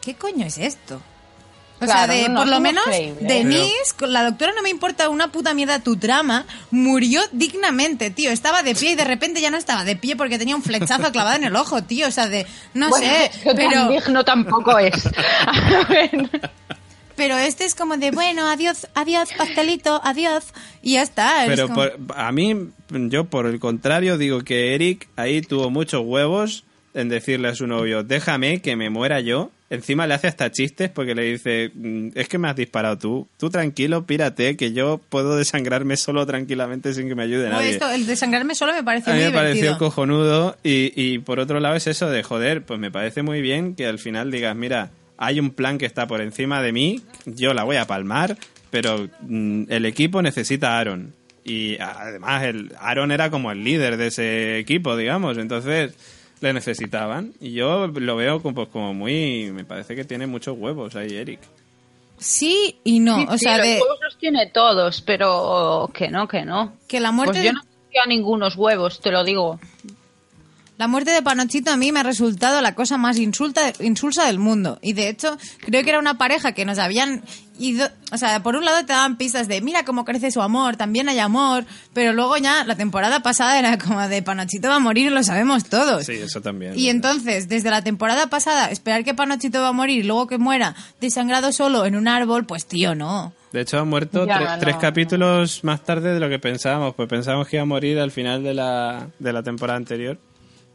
¿qué coño es esto? O Claro, sea, de, no, no, por lo menos, creíbles. Denise, con la doctora no me importa una puta mierda tu trama, murió dignamente, tío. Estaba de pie y de repente ya no estaba de pie porque tenía un flechazo clavado en el ojo, tío. O sea, de, no Bueno, sé, eso tan pero, digno tampoco es. A ver. pero este es como de, bueno, adiós, adiós, pastelito, adiós. Y ya está. es Pero como- por- a mí, yo por el contrario, digo que Eric ahí tuvo muchos huevos en decirle a su novio, déjame que me muera yo. Encima le hace hasta chistes porque le dice, "Mm, es que me has disparado tú. Tú tranquilo, pírate, que yo puedo desangrarme solo tranquilamente sin que me ayude No, nadie. esto, el desangrarme solo me parece A mí me pareció cojonudo y, y por otro lado es eso de joder, pues me parece muy bien que al final digas, mira, hay un plan que está por encima de mí, yo la voy a palmar, pero mm, el equipo necesita a Aaron. Y además el Aaron era como el líder de ese equipo, digamos, entonces le necesitaban. Y yo lo veo como, pues, como muy... Me parece que tiene muchos huevos ahí, Eric. Sí y no. Sí, o sí, sea, los de, huevos los tiene todos, pero que no, que no. que la muerte Pues de- yo no a ningunos huevos, te lo digo. La muerte de Panochito a mí me ha resultado la cosa más insulta, insulsa del mundo. Y de hecho, creo que era una pareja que nos habían ido. O sea, por un lado te daban pistas de mira cómo crece su amor, también hay amor. Pero luego ya la temporada pasada era como de Panochito va a morir lo sabemos todos. Sí, eso también. Y entonces, desde la temporada pasada, esperar que Panochito va a morir y luego que muera desangrado solo en un árbol, pues tío, no. De hecho, ha muerto Ya, tre- no. tres capítulos más tarde de lo que pensábamos. Pues pensábamos que iba a morir al final de la, de la temporada anterior.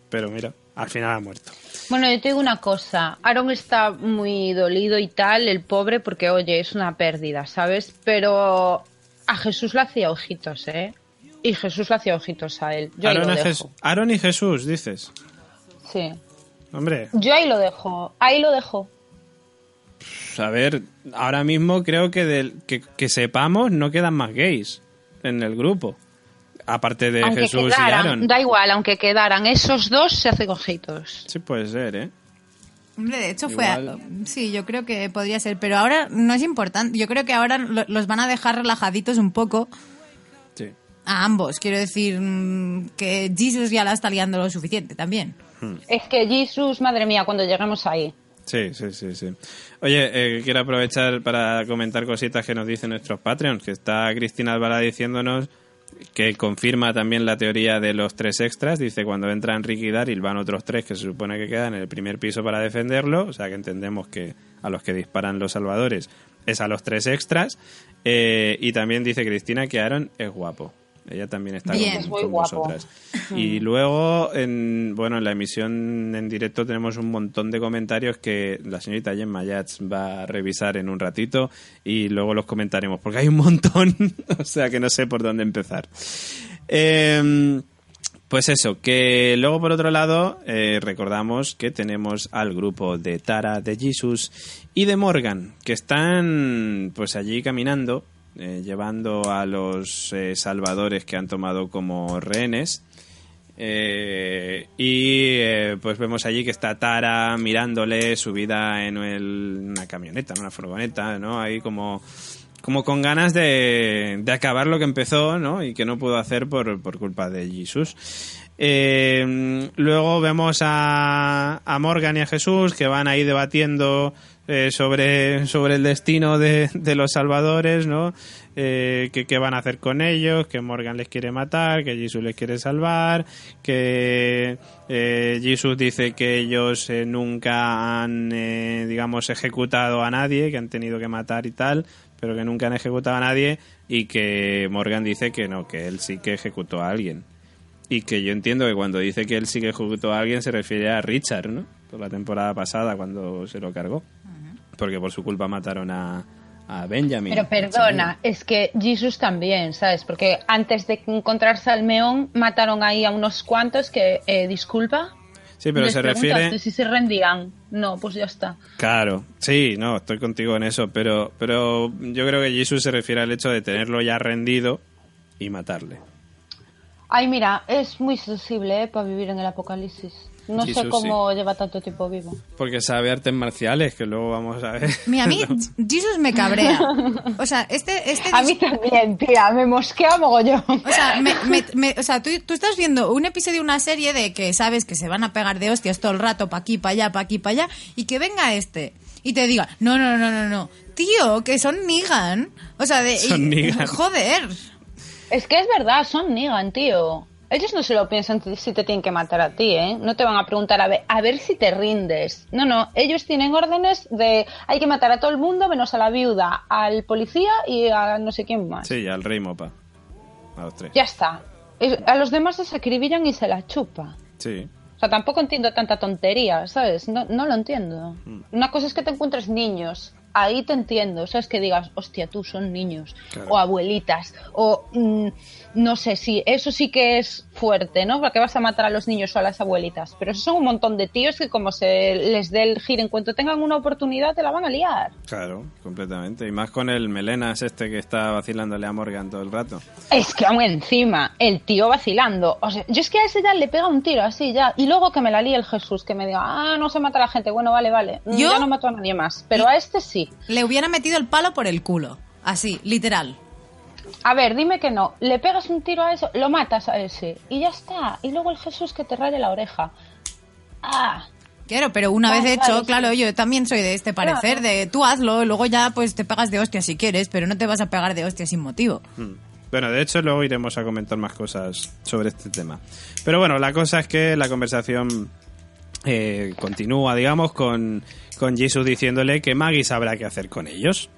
Pero mira, al final ha muerto. Bueno, yo te digo una cosa. Aaron está muy dolido y tal, el pobre, porque oye, es una pérdida, ¿sabes? Pero a Jesús le hacía ojitos, ¿eh? Y Jesús le hacía ojitos a él. Yo ahí Aaron, lo a dejo. Jes- Aaron y Jesús, dices. Sí. Hombre, Yo ahí lo dejo. Ahí lo dejo. pues, a ver, ahora mismo creo que, del, que, que sepamos no quedan más gays en el grupo. Aparte de aunque Jesús y Aaron. da igual, aunque quedaran esos dos, se hacen ojitos. Sí, puede ser, ¿eh? Hombre, de hecho Igual. fue... Sí, yo creo que podría ser. Pero ahora no es importante. Yo creo que ahora lo- los van a dejar relajaditos un poco Sí. a ambos. Quiero decir mm, que Jesus ya la está liando lo suficiente también. Es que Jesús, madre mía, cuando lleguemos ahí. Sí, sí, sí, sí. Oye, eh, quiero aprovechar para comentar cositas que nos dicen nuestros Patreons, que está Cristina Alvará diciéndonos que confirma también la teoría de los tres extras. Dice, cuando entran Ricky y Daryl van otros tres que se supone que quedan en el primer piso para defenderlo. O sea, que entendemos que a los que disparan los salvadores es a los tres extras. Eh, y también dice Cristina que Aaron es guapo. Ella también está Bien. con, Es muy con guapo. vosotras. Y luego, en, bueno, en la emisión en directo tenemos un montón de comentarios que la señorita Gemma Yats va a revisar en un ratito y luego los comentaremos, porque hay un montón, o sea que no sé por dónde empezar. Em, pues eso, que luego por otro lado eh, recordamos que tenemos al grupo de Tara, de Jesus y de Morgan, que están pues allí caminando, eh, llevando a los eh, salvadores que han tomado como rehenes. Eh, y pues vemos allí que está Tara mirándole subida en una camioneta, en una furgoneta, ¿no? Ahí como, como con ganas de, de acabar lo que empezó, ¿no? Y que no pudo hacer por, por culpa de Jesus. Eh, luego vemos a, a Morgan y a Jesús que van ahí debatiendo eh, sobre, sobre el destino de, de los salvadores, ¿no? Eh, que qué van a hacer con ellos, que Morgan les quiere matar, que Jesus les quiere salvar, que eh, Jesus dice que ellos eh, nunca han, eh, digamos, ejecutado a nadie, que han tenido que matar y tal, pero que nunca han ejecutado a nadie, y que Morgan dice que no, que él sí que ejecutó a alguien. Y que yo entiendo que cuando dice que él sí que ejecutó a alguien se refiere a Richard, ¿no? Por la temporada pasada cuando se lo cargó. Porque por su culpa mataron a, a Benjamin. Pero perdona, es que Jesus también, ¿sabes? Porque antes de encontrarse al meón, mataron ahí a unos cuantos que, eh, disculpa. Sí, pero se refiere... si se rendían. No, pues ya está. Claro, sí, no, estoy contigo en eso, pero, pero yo creo que Jesús se refiere al hecho de tenerlo ya rendido y matarle. Ay, mira, es muy sensible ¿eh? para vivir en el apocalipsis. No Jesus, sé cómo lleva tanto tiempo vivo. Porque sabe artes marciales, que luego vamos a ver. Mira, a mí Jesus me cabrea. O sea, este... este A mí también, tía, me mosquea mogollón. O sea, me- me- me- o sea tú, tú estás viendo un episodio de una serie de que sabes que se van a pegar de hostias todo el rato, pa' aquí, pa' allá, pa' aquí, pa' allá, y que venga este y te diga, no, no, no, no, no, tío, que son Negan. O sea, de, Son y- Negan. joder. Es que es verdad, son Negan, tío. Ellos no se lo piensan si te tienen que matar a ti, ¿eh? No te van a preguntar a ver, a ver si te rindes. No, no, ellos tienen órdenes de hay que matar a todo el mundo menos a la viuda, al policía y a no sé quién más. Sí, al rey Mopa. A los tres. Ya está. Es- A los demás se acribillan y se la chupa. Sí. O sea, tampoco entiendo tanta tontería, ¿sabes? No, no lo entiendo. Mm. Una cosa es que te encuentres niños. Ahí te entiendo, ¿sabes? Que digas, hostia, tú son niños. Claro. O abuelitas. O mm, no sé si eso sí que es fuerte, ¿no? Porque vas a matar a los niños o a las abuelitas. Pero esos son un montón de tíos que, como se les dé el giro en cuanto tengan una oportunidad, te la van a liar. Claro, completamente. Y más con el melenas este que está vacilándole a Morgan todo el rato. Es que aún encima, el tío vacilando. O sea, yo es que a ese ya le pega un tiro así ya. Y luego que me la líe el Jesús, que me diga, ah, no se mata a la gente. Bueno, vale, vale. ¿Yo? Ya no mato a nadie más. Pero a este sí. Le hubiera metido el palo por el culo. Así, literal. A ver, dime que no. Le pegas un tiro a eso, lo matas a ese. Y ya está. Y luego el Jesús que te raye la oreja. Ah. Claro, pero una Vale, vez hecho, vale, sí. claro, yo también soy de este parecer, de tú hazlo, y luego ya pues te pegas de hostia si quieres, pero no te vas a pegar de hostia sin motivo. Mm. Bueno, de hecho luego iremos a comentar más cosas sobre este tema. Pero bueno, la cosa es que la conversación eh, continúa, digamos, con, con Jesus diciéndole que Maggie sabrá qué hacer con ellos.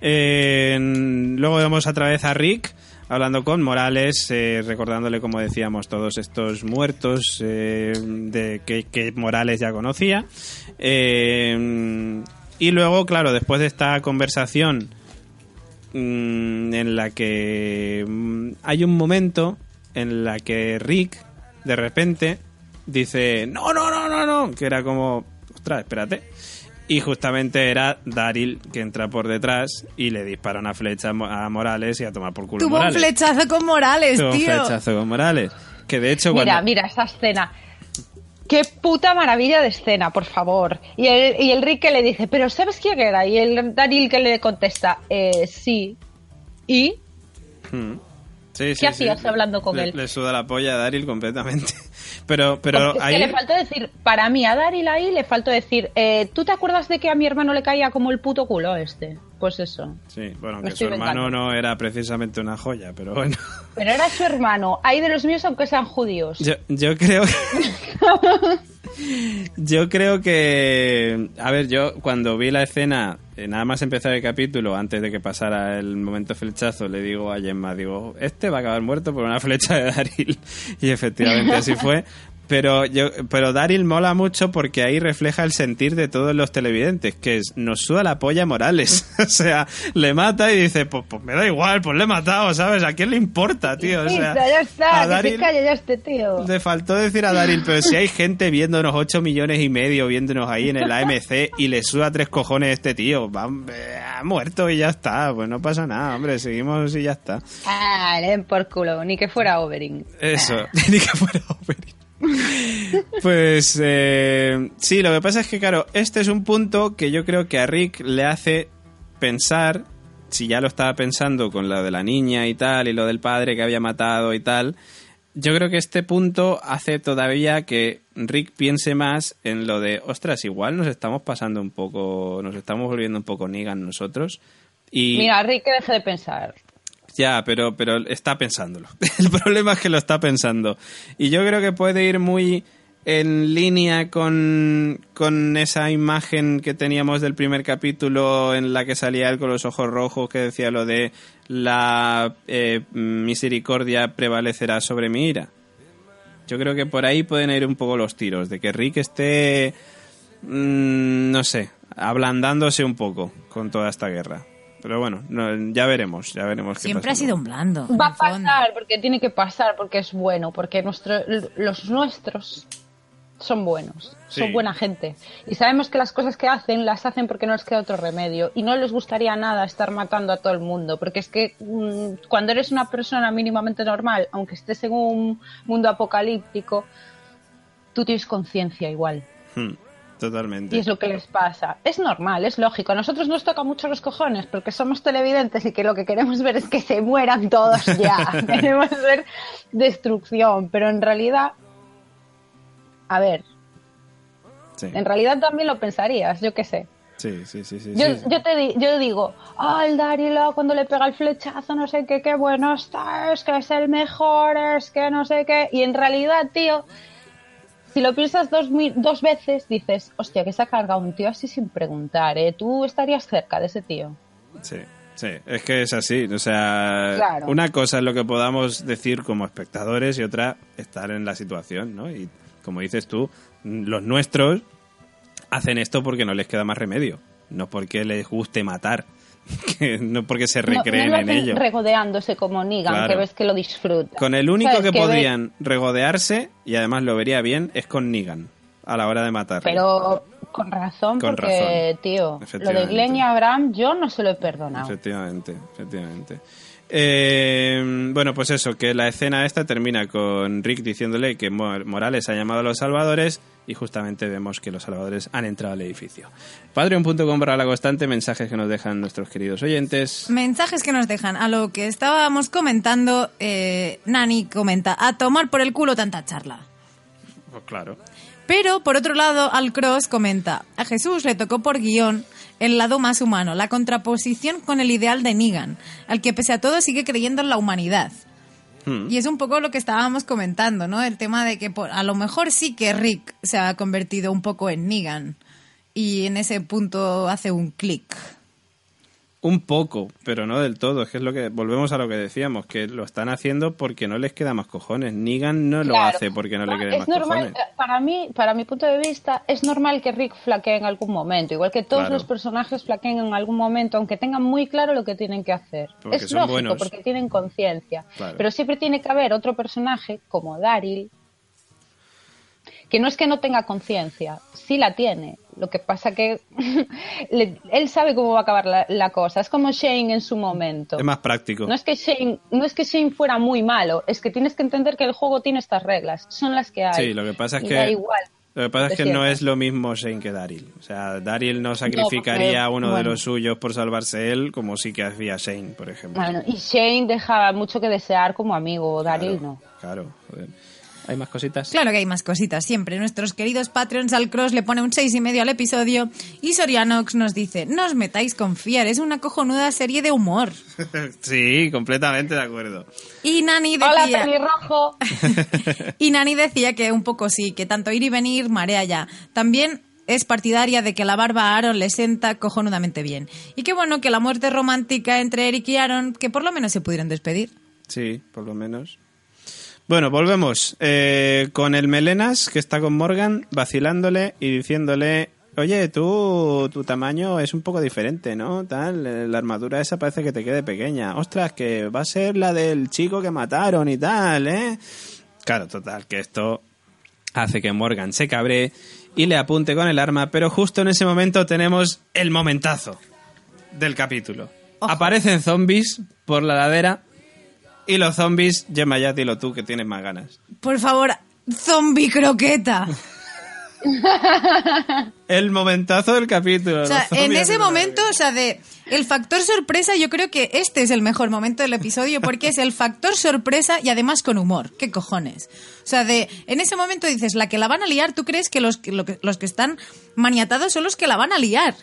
Luego vemos otra vez a Rick hablando con Morales, eh, recordándole, como decíamos, todos estos muertos eh, de que, Morales ya conocía. Eh, y luego, claro, después de esta conversación mm, en la que mm, hay un momento en la que Rick de repente dice no no no no no que era como ostras espérate y justamente era Daryl que entra por detrás y le dispara una flecha a Mo- a Morales y a tomar por culo a Tuvo un flechazo con Morales, Tuvo un tío. flechazo con Morales que de hecho Mira, cuando mira esa escena. Qué puta maravilla de escena, por favor. Y el, y el Rick que le dice, pero ¿sabes quién era? Y el Daryl que le contesta, eh, sí. ¿Y? Mm. Sí, sí, ¿Qué hacías sí. hablando con Le- él? Le suda la polla a Daryl completamente. Pero, pero ahí... que le faltó decir, para mí a Daryl ahí le faltó decir, eh, ¿tú te acuerdas de que a mi hermano le caía como el puto culo este? Pues eso. Sí, bueno, que su hermano vengando. no era precisamente una joya, pero bueno. Pero era su hermano. Hay de los míos aunque sean judíos. Yo, yo creo Yo creo que... A ver, yo cuando vi la escena, eh, nada más empezar el capítulo, antes de que pasara el momento flechazo, le digo a Gemma, digo, este va a acabar muerto por una flecha de Daryl. Y efectivamente así fue. Pero yo, pero Daryl mola mucho porque ahí refleja el sentir de todos los televidentes, que es, nos suda la polla Morales. o sea, le mata y dice, pues, pues me da igual, pues le he matado, ¿sabes? ¿A quién le importa, tío? O sea, ya está, a que Daryl- se calle ya este tío. le faltó decir a Daryl, pero si hay gente viéndonos 8 millones y medio, viéndonos ahí en el AMC y le suda tres cojones este tío, va, eh, ha muerto y ya está, pues no pasa nada, hombre, seguimos y ya está. Ah, le den por culo, ni que fuera Overing. Eso, ni que fuera Oberyn. Pues eh, sí, lo que pasa es que, claro, este es un punto que yo creo que a Rick le hace pensar, si ya lo estaba pensando con lo de la niña y tal, y lo del padre que había matado y tal, yo creo que este punto hace todavía que Rick piense más en lo de, ostras, igual nos estamos pasando un poco, nos estamos volviendo un poco Negan nosotros. Y Mira, Rick, que deje de pensar. Ya, pero, pero está pensándolo. El problema es que lo está pensando. Y yo creo que puede ir muy en línea con, con esa imagen que teníamos del primer capítulo en la que salía él con los ojos rojos que decía lo de la eh, misericordia prevalecerá sobre mi ira. Yo creo que por ahí pueden ir un poco los tiros, de que Rick esté, mm, no sé, ablandándose un poco con toda esta guerra. Pero bueno, no, ya veremos, ya veremos qué Siempre ha sido un blando. Va a pasar, porque tiene que pasar, porque es bueno, porque nuestro, los nuestros son buenos, Sí. son buena gente. Y sabemos que las cosas que hacen, las hacen porque no les queda otro remedio. Y no les gustaría nada estar matando a todo el mundo, porque es que mm, cuando eres una persona mínimamente normal, aunque estés en un mundo apocalíptico, tú tienes conciencia igual. Hmm, Totalmente. Y es lo que les pasa. Es normal, es lógico. A nosotros nos toca mucho los cojones porque somos televidentes y que lo que queremos ver es que se mueran todos ya. queremos ver destrucción. Pero en realidad, a ver, Sí, en realidad también lo pensarías, yo qué sé. sí, sí, sí, sí, Yo, sí. yo te di- yo digo, ah, el Darilo cuando le pega el flechazo, no sé qué, qué bueno está, es que es el mejor, es que no sé qué. Y en realidad, tío, si lo piensas dos, dos veces, dices, hostia, que se ha cargado un tío así sin preguntar, ¿eh? Tú estarías cerca de ese tío. Sí, sí, es que es así. O sea, Claro. una cosa es lo que podamos decir como espectadores y otra estar en la situación, ¿no? Y como dices tú, los nuestros hacen esto porque no les queda más remedio, no porque les guste matar, que no porque se No- no recreen lo en ello. regodeándose como Negan, Claro. que ves que lo disfruta. Con el único ¿Sabes? que ve- podrían regodearse, y además lo vería bien, es con Negan, a la hora de matar. Pero con razón, Con porque, razón. tío, lo de. Glenn y Abraham yo no se lo he perdonado. Efectivamente, efectivamente. Eh, bueno, pues eso, que la escena esta termina con Rick diciéndole que Mo- Morales ha llamado a los salvadores y justamente vemos que los salvadores han entrado al edificio. Patreon.com para la constante, mensajes que nos dejan nuestros queridos oyentes. Mensajes que nos dejan. A lo que estábamos comentando, eh, Nani comenta, a tomar por el culo tanta charla. Pues claro. Pero, por otro lado, Al Cross comenta, a Jesús le tocó por guion el lado más humano, la contraposición con el ideal de Negan, al que pese a todo sigue creyendo en la humanidad. Hmm. Y es un poco lo que estábamos comentando, ¿no? El tema de que por- a lo mejor sí que Rick se ha convertido un poco en Negan y en ese punto hace un clic. Un poco, pero no del todo. Es que es lo que volvemos a lo que decíamos, que lo están haciendo porque no les queda más cojones. Negan no lo Claro. hace porque no le quede es más normal, cojones. eh, Para mí, para mi punto de vista, es normal que Rick flaquee en algún momento, igual que todos Claro. los personajes flaqueen en algún momento, aunque tengan muy claro lo que tienen que hacer. Porque es lógico, buenos. porque tienen conciencia. Claro. Pero siempre tiene que haber otro personaje, como Daryl, que no es que no tenga conciencia, sí la tiene. Lo que pasa que le- él sabe cómo va a acabar la, la cosa. Es como Shane en su momento. Es más práctico. No es que Shane, no es que Shane fuera muy malo, es que tienes que entender que el juego tiene estas reglas, son las que hay. Sí, lo que pasa es Y que da igual. Lo que pasa es Es que no es lo mismo Shane que Daryl. O sea, Daryl no sacrificaría a uno de los suyos por salvarse él, como sí que hacía Shane, por ejemplo. Bueno, y Shane dejaba mucho que desear como amigo, Daryl Claro, no. Claro, joder. ¿Hay más cositas? Claro que hay más cositas siempre. Nuestros queridos Patreons al Cross le pone un seis y medio al episodio y Sorianox nos dice, no os metáis con fiar, es una cojonuda serie de humor. sí, completamente de acuerdo. Y Nani Hola, decía... pelirrojo. Y Nani decía que un poco sí, que tanto ir y venir marea ya. También es partidaria de que la barba a Aaron le sienta cojonudamente bien. Y qué bueno que la muerte romántica entre Eric y Aaron, que por lo menos se pudieron despedir. Sí, por lo menos. Bueno, volvemos eh, con el Melenas, que está con Morgan, vacilándole y diciéndole, oye, tú, tu tamaño es un poco diferente, ¿no? Tal, la armadura esa parece que te quede pequeña. Ostras, que va a ser la del chico que mataron y tal, ¿eh? Claro, total, que esto hace que Morgan se cabre y le apunte con el arma, pero justo en ese momento tenemos el momentazo del capítulo. Ojo. Aparecen zombies por la ladera y los zombies, Gemma, ya dilo tú que tienes más ganas. Por favor, zombie croqueta. El momentazo del capítulo. O sea, en ese momento, o sea, de el factor sorpresa, yo creo que este es el mejor momento del episodio porque es el factor sorpresa y además con humor. ¿Qué cojones? O sea, de en ese momento dices, la que la van a liar, tú crees que los, que- lo que- los que están maniatados son los que la van a liar.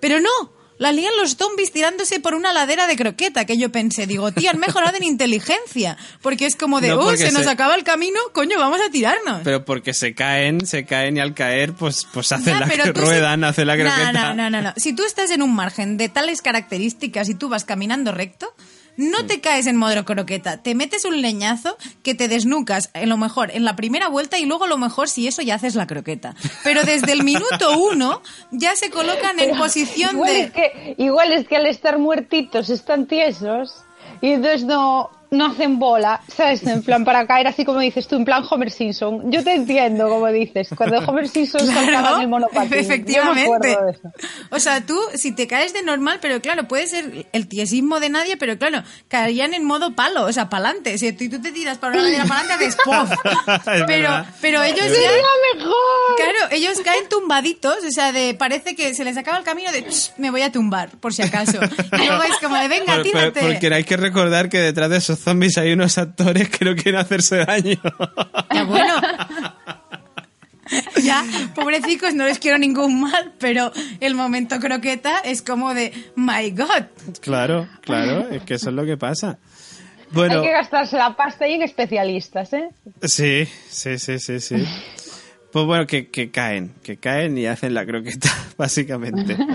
Pero no, la lían los zombies tirándose por una ladera de croqueta, que yo pensé, digo, tío, han mejorado en inteligencia. Porque es como de, No, oh, porque se nos acaba el camino, coño, vamos a tirarnos. Pero porque se caen, se caen y al caer, pues, pues hacen la tú si- ruedan, hacen la No, croqueta. No, no, no, no. Si tú estás en un margen de tales características y tú vas caminando recto, no te caes en modo croqueta. Te metes un leñazo que te desnucas, en lo mejor, en la primera vuelta y luego a lo mejor si eso ya haces la croqueta. Pero desde el minuto uno ya se colocan en posición igual de... Es que, igual es que al estar muertitos están tiesos y entonces no, no hacen bola, ¿sabes? En plan, para caer así como dices tú, en plan Homer Simpson. Yo te entiendo como dices, cuando Homer Simpson saltaba en el monopatín. Yo me efectivamente. acuerdo de eso. O sea, tú, si te caes de normal, pero claro, puede ser el tiesismo de nadie, pero claro, caerían en modo palo, o sea, pa'lante. Si tú, tú te tiras para una ladera pa'lante, haces ¡pof! Es pero, pero ellos Es ya... ¡Sería mejor! Claro, ellos caen tumbaditos, o sea, de parece que se les acaba el camino de "Ch, me voy a tumbar, por si acaso. Y luego es como de venga, Por- por- tírate. porque hay que recordar que detrás de esos zombies hay unos actores que no quieren hacerse daño. Ya bueno. ya, pobrecicos, no les quiero ningún mal, pero el momento croqueta es como de my god. claro, claro, es que eso es lo que pasa. Bueno, Hay que gastarse la pasta y en especialistas, ¿eh? sí, sí, sí, sí, sí. Pues bueno, que, que caen, que caen y hacen la croqueta, básicamente.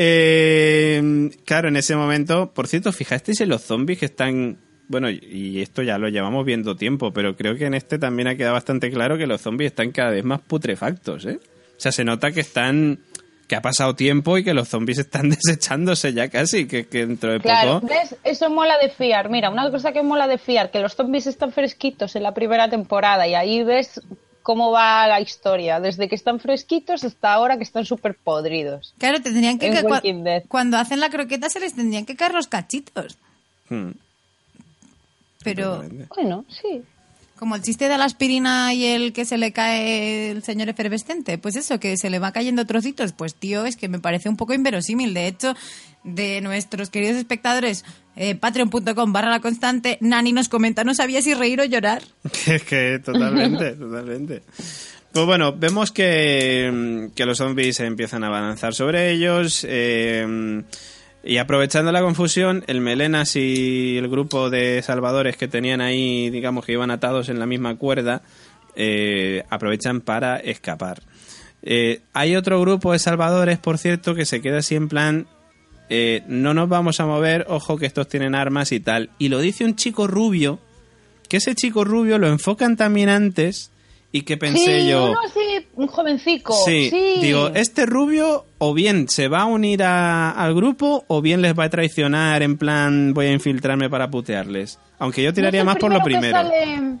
Eh, claro, en ese momento, por cierto, fijasteis en los zombies que están, bueno, y esto ya lo llevamos viendo tiempo, pero creo que en este también ha quedado bastante claro que los zombies están cada vez más putrefactos, ¿eh? O sea, se nota que están, que ha pasado tiempo y que los zombies están desechándose ya casi, que, que dentro de Claro, poco... ¿ves? Eso mola de fiar. Mira, una cosa que mola de fiar, que los zombies están fresquitos en la primera temporada y ahí ves cómo va la historia, desde que están fresquitos hasta ahora que están súper podridos. Claro, tendrían que, que cua- Walking Dead. cuando hacen la croqueta se les tendrían que caer los cachitos. Hmm, Pero. Bueno, sí. como el chiste de la aspirina y el que se le cae el señor efervescente, pues eso, que se le va cayendo trocitos, pues tío, es que me parece un poco inverosímil. De hecho, de nuestros queridos espectadores, eh, patreon.com barra la constante, Nani nos comenta, no sabía si reír o llorar. Que, que totalmente, totalmente. Pues bueno, vemos que, que los zombies empiezan a avanzar sobre ellos. eh, y aprovechando la confusión, el Melenas y el grupo de salvadores que tenían ahí, digamos que iban atados en la misma cuerda, eh, aprovechan para escapar. Eh, hay otro grupo de salvadores, por cierto, que se queda así en plan, eh, no nos vamos a mover, ojo que estos tienen armas y tal. Y lo dice un chico rubio, que ese chico rubio lo enfocan también antes y que pensé sí, yo... uno así, un jovencico. Sí, Sí, digo, este rubio o bien se va a unir a- al grupo o bien les va a traicionar en plan voy a infiltrarme para putearles. Aunque yo tiraría ¿No más por lo que primero. sale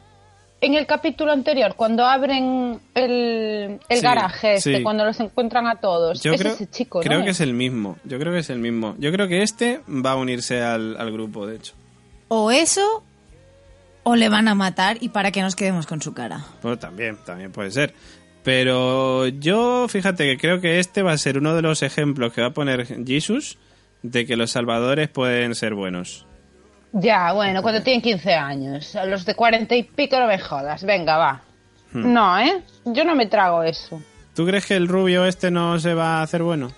en el capítulo anterior, cuando abren el, el Sí, garaje este, sí. cuando los encuentran a todos. Yo es creo, ese chico, creo ¿no? que es el mismo. Yo creo que es el mismo. Yo creo que este va a unirse al, al grupo, de hecho. O eso, o le van a matar y para que nos quedemos con su cara. Pues también, también puede ser. Pero yo, fíjate que creo que este va a ser uno de los ejemplos que va a poner Jesus de que los salvadores pueden ser buenos. Ya, bueno, cuando tienen 15 años. A los de 40 y pico no me jodas. Venga, va. Hmm. No, ¿eh? Yo no me trago eso. ¿Tú crees que el rubio este no se va a hacer bueno?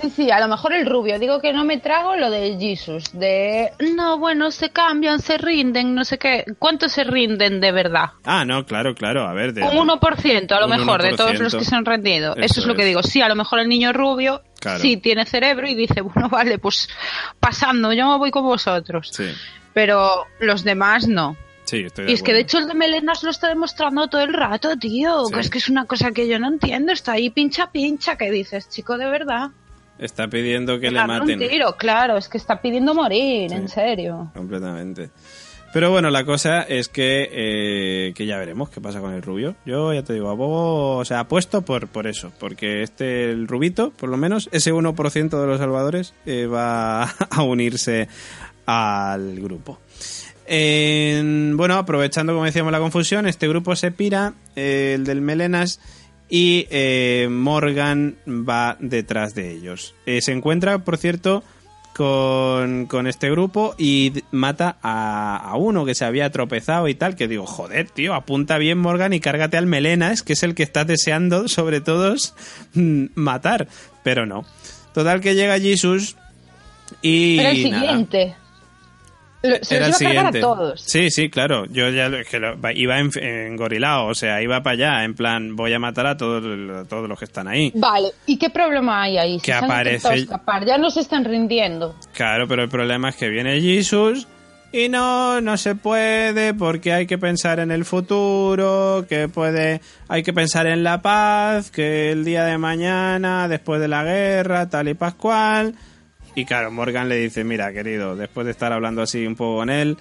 Sí, sí, a lo mejor el rubio. Digo que no me trago lo de Jesus. De. No, bueno, se cambian, se rinden, no sé qué. ¿Cuántos se rinden de verdad? Ah, no, claro, claro. A ver, de, Un 1% a lo mejor de todos 1%. los que se han rendido. Eso, Eso es lo que digo. Sí, a lo mejor el niño rubio Claro. sí tiene cerebro y dice, bueno, vale, pues pasando, yo me voy con vosotros. Sí, Pero los demás no. sí, estoy de Y es que de hecho el de Melenas lo está demostrando todo el rato, tío. Sí. Que es que es una cosa que yo no entiendo. Está ahí pincha pincha que dices, chico, de verdad. Está pidiendo que le maten. Un tiro, claro, es que está pidiendo morir, Sí. en serio. Completamente. Pero bueno, la cosa es que, eh, que ya veremos qué pasa con el rubio. Yo ya te digo, abogo, o sea, apuesto por, por eso, porque este, el rubito, por lo menos, ese 1% de los salvadores eh, va a unirse al grupo. En- bueno, aprovechando, como decíamos, la confusión, este grupo se pira, eh, el del Melenas, y eh, Morgan va detrás de ellos. Eh, se encuentra, por cierto, con, con este grupo y mata a, a uno que se había tropezado y tal, que digo, joder, tío, apunta bien Morgan y cárgate al Melenas, que es el que estás deseando, sobre todos, matar. Pero no. Total que llega Jesus y... Era el nada. Lo- Se Era los el iba a cargar siguiente. a todos. Sí, sí, claro. Yo ya que lo- iba en, en gorilao, o sea, iba para allá, en plan, voy a matar a todos, a todos los que están ahí. Vale, ¿y qué problema hay ahí? Si Que aparece- escapar, ya no se están rindiendo. Claro, pero el problema es que viene Jesus y no, no se puede porque hay que pensar en el futuro, que puede, hay que pensar en la paz, que el día de mañana, después de la guerra, tal y pascual. Y claro, Morgan le dice, mira, querido, después de estar hablando así un poco con él,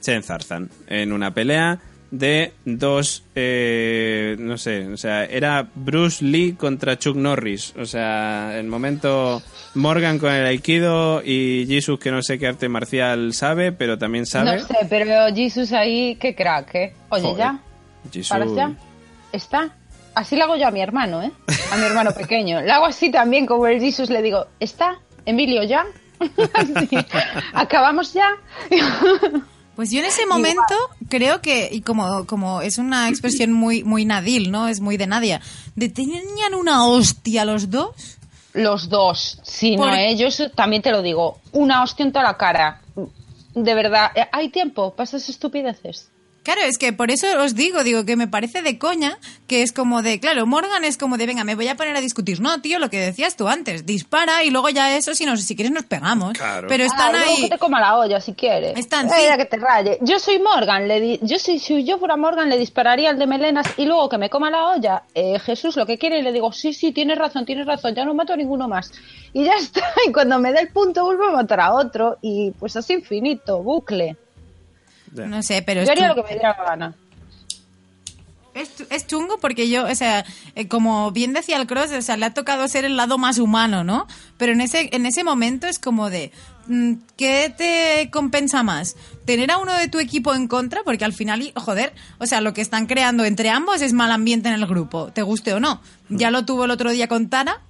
se enzarzan en una pelea de dos, eh, no sé, o sea, era Bruce Lee contra Chuck Norris. O sea, el momento Morgan con el Aikido y Jesus que no sé qué arte marcial sabe, pero también sabe. No sé, pero Jesus ahí, qué crack, ¿eh? Oye, Joder, ya, Jesus. ¿paras ya? ¿Está? Así lo hago yo a mi hermano, ¿eh? A mi hermano pequeño. Lo hago así también, como el Jesus le digo, ¿está? Emilio, ¿ya? ¿Acabamos ya? Pues yo en ese momento creo que, y como, como es una expresión muy, muy nadil, ¿no? Es muy de Nadia, de tenían una hostia los dos. Los dos. Sí, Por- no, ¿eh? Yo eso también te lo digo. Una hostia en toda la cara. De verdad. Eh, ¿Hay tiempo para esas estupideces? Claro, es que por eso os digo, digo que me parece de coña, que es como de, claro, Morgan es como de, venga, me voy a poner a discutir. No, tío, lo que decías tú antes, dispara y luego ya eso, si, nos, si quieres nos pegamos. Claro. Pero están Ah, luego ahí... que te coma la olla si quieres. Están, Eh, sí. que te raye. Yo soy Morgan, le di- yo si, si yo fuera Morgan le dispararía al de melenas y luego que me coma la olla. Eh, Jesús lo que quiere y le digo, sí, sí, tienes razón, tienes razón, ya no mato a ninguno más. Y ya está, y cuando me dé el punto vuelvo a matar a otro y pues así infinito, bucle. No sé, pero es, Yo haría lo que me diera la gana. es, chu- es chungo porque yo, o sea, eh, como bien decía el Cross, o sea, le ha tocado ser el lado más humano, ¿no? Pero en ese, en ese momento es como de, mm, ¿qué te compensa más? ¿Tener a uno de tu equipo en contra? Porque al final, y- joder, o sea, lo que están creando entre ambos es mal ambiente en el grupo, te guste o no. Ya lo tuvo el otro día con Tara.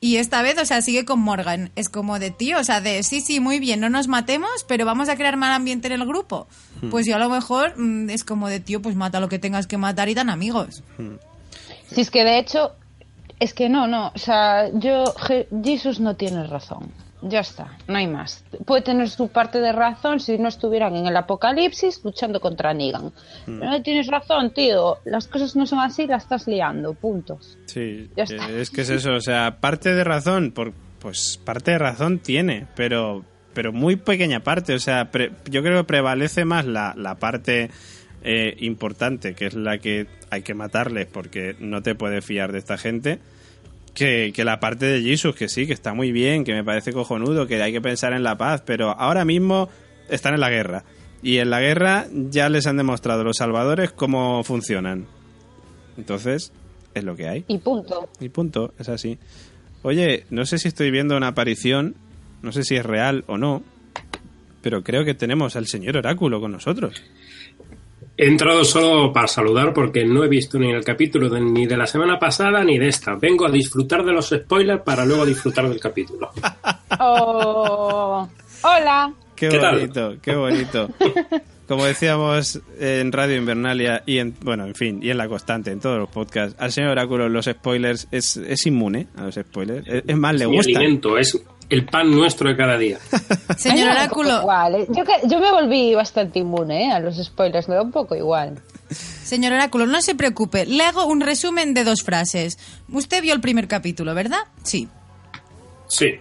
Y esta vez, o sea, sigue con Morgan. Es como de tío, o sea, de sí, sí, muy bien, no nos matemos, pero vamos a crear mal ambiente en el grupo. Pues yo a lo mejor mm, es como de tío, pues mata lo que tengas que matar y dan amigos. Si es que de hecho, es que no, no, o sea, yo, Je- Jesús no tiene razón. Ya está, no hay más. Puede tener su parte de razón si no estuvieran en el apocalipsis luchando contra Negan. Pero no tienes razón, tío. Las cosas no son así, las estás liando. Puntos. Sí, Ya está. es que es eso, o sea, parte de razón, por, pues parte de razón tiene, pero, pero muy pequeña parte, o sea, pre- yo creo que prevalece más la, la parte eh, importante, que es la que hay que matarles porque no te puedes fiar de esta gente, que, que la parte de Jesus, que sí, que está muy bien, que me parece cojonudo, que hay que pensar en la paz, pero ahora mismo están en la guerra. Y en la guerra ya les han demostrado los salvadores cómo funcionan. Entonces, es lo que hay. Y punto. Y punto, es así. Oye, no sé si estoy viendo una aparición, no sé si es real o no, pero creo que tenemos al señor Oráculo con nosotros. He entrado solo para saludar porque no he visto ni el capítulo de- ni de la semana pasada ni de esta. Vengo a disfrutar de los spoilers para luego disfrutar del capítulo. Oh, hola. Qué, ¿Qué tal? bonito, qué bonito. Como decíamos en Radio Invernalia y en, bueno, en fin, y en La Constante, en todos los podcasts, al señor Oráculo los spoilers es, es inmune a los spoilers. Es, es más, le gusta. alimento es el pan nuestro de cada día. Señor Oráculo, igual, ¿eh? yo, yo me volví bastante inmune ¿eh? a los spoilers, me da un poco igual. señor Oráculo, no se preocupe. Le hago un resumen de dos frases. Usted vio el primer capítulo, ¿verdad? Sí. Sí.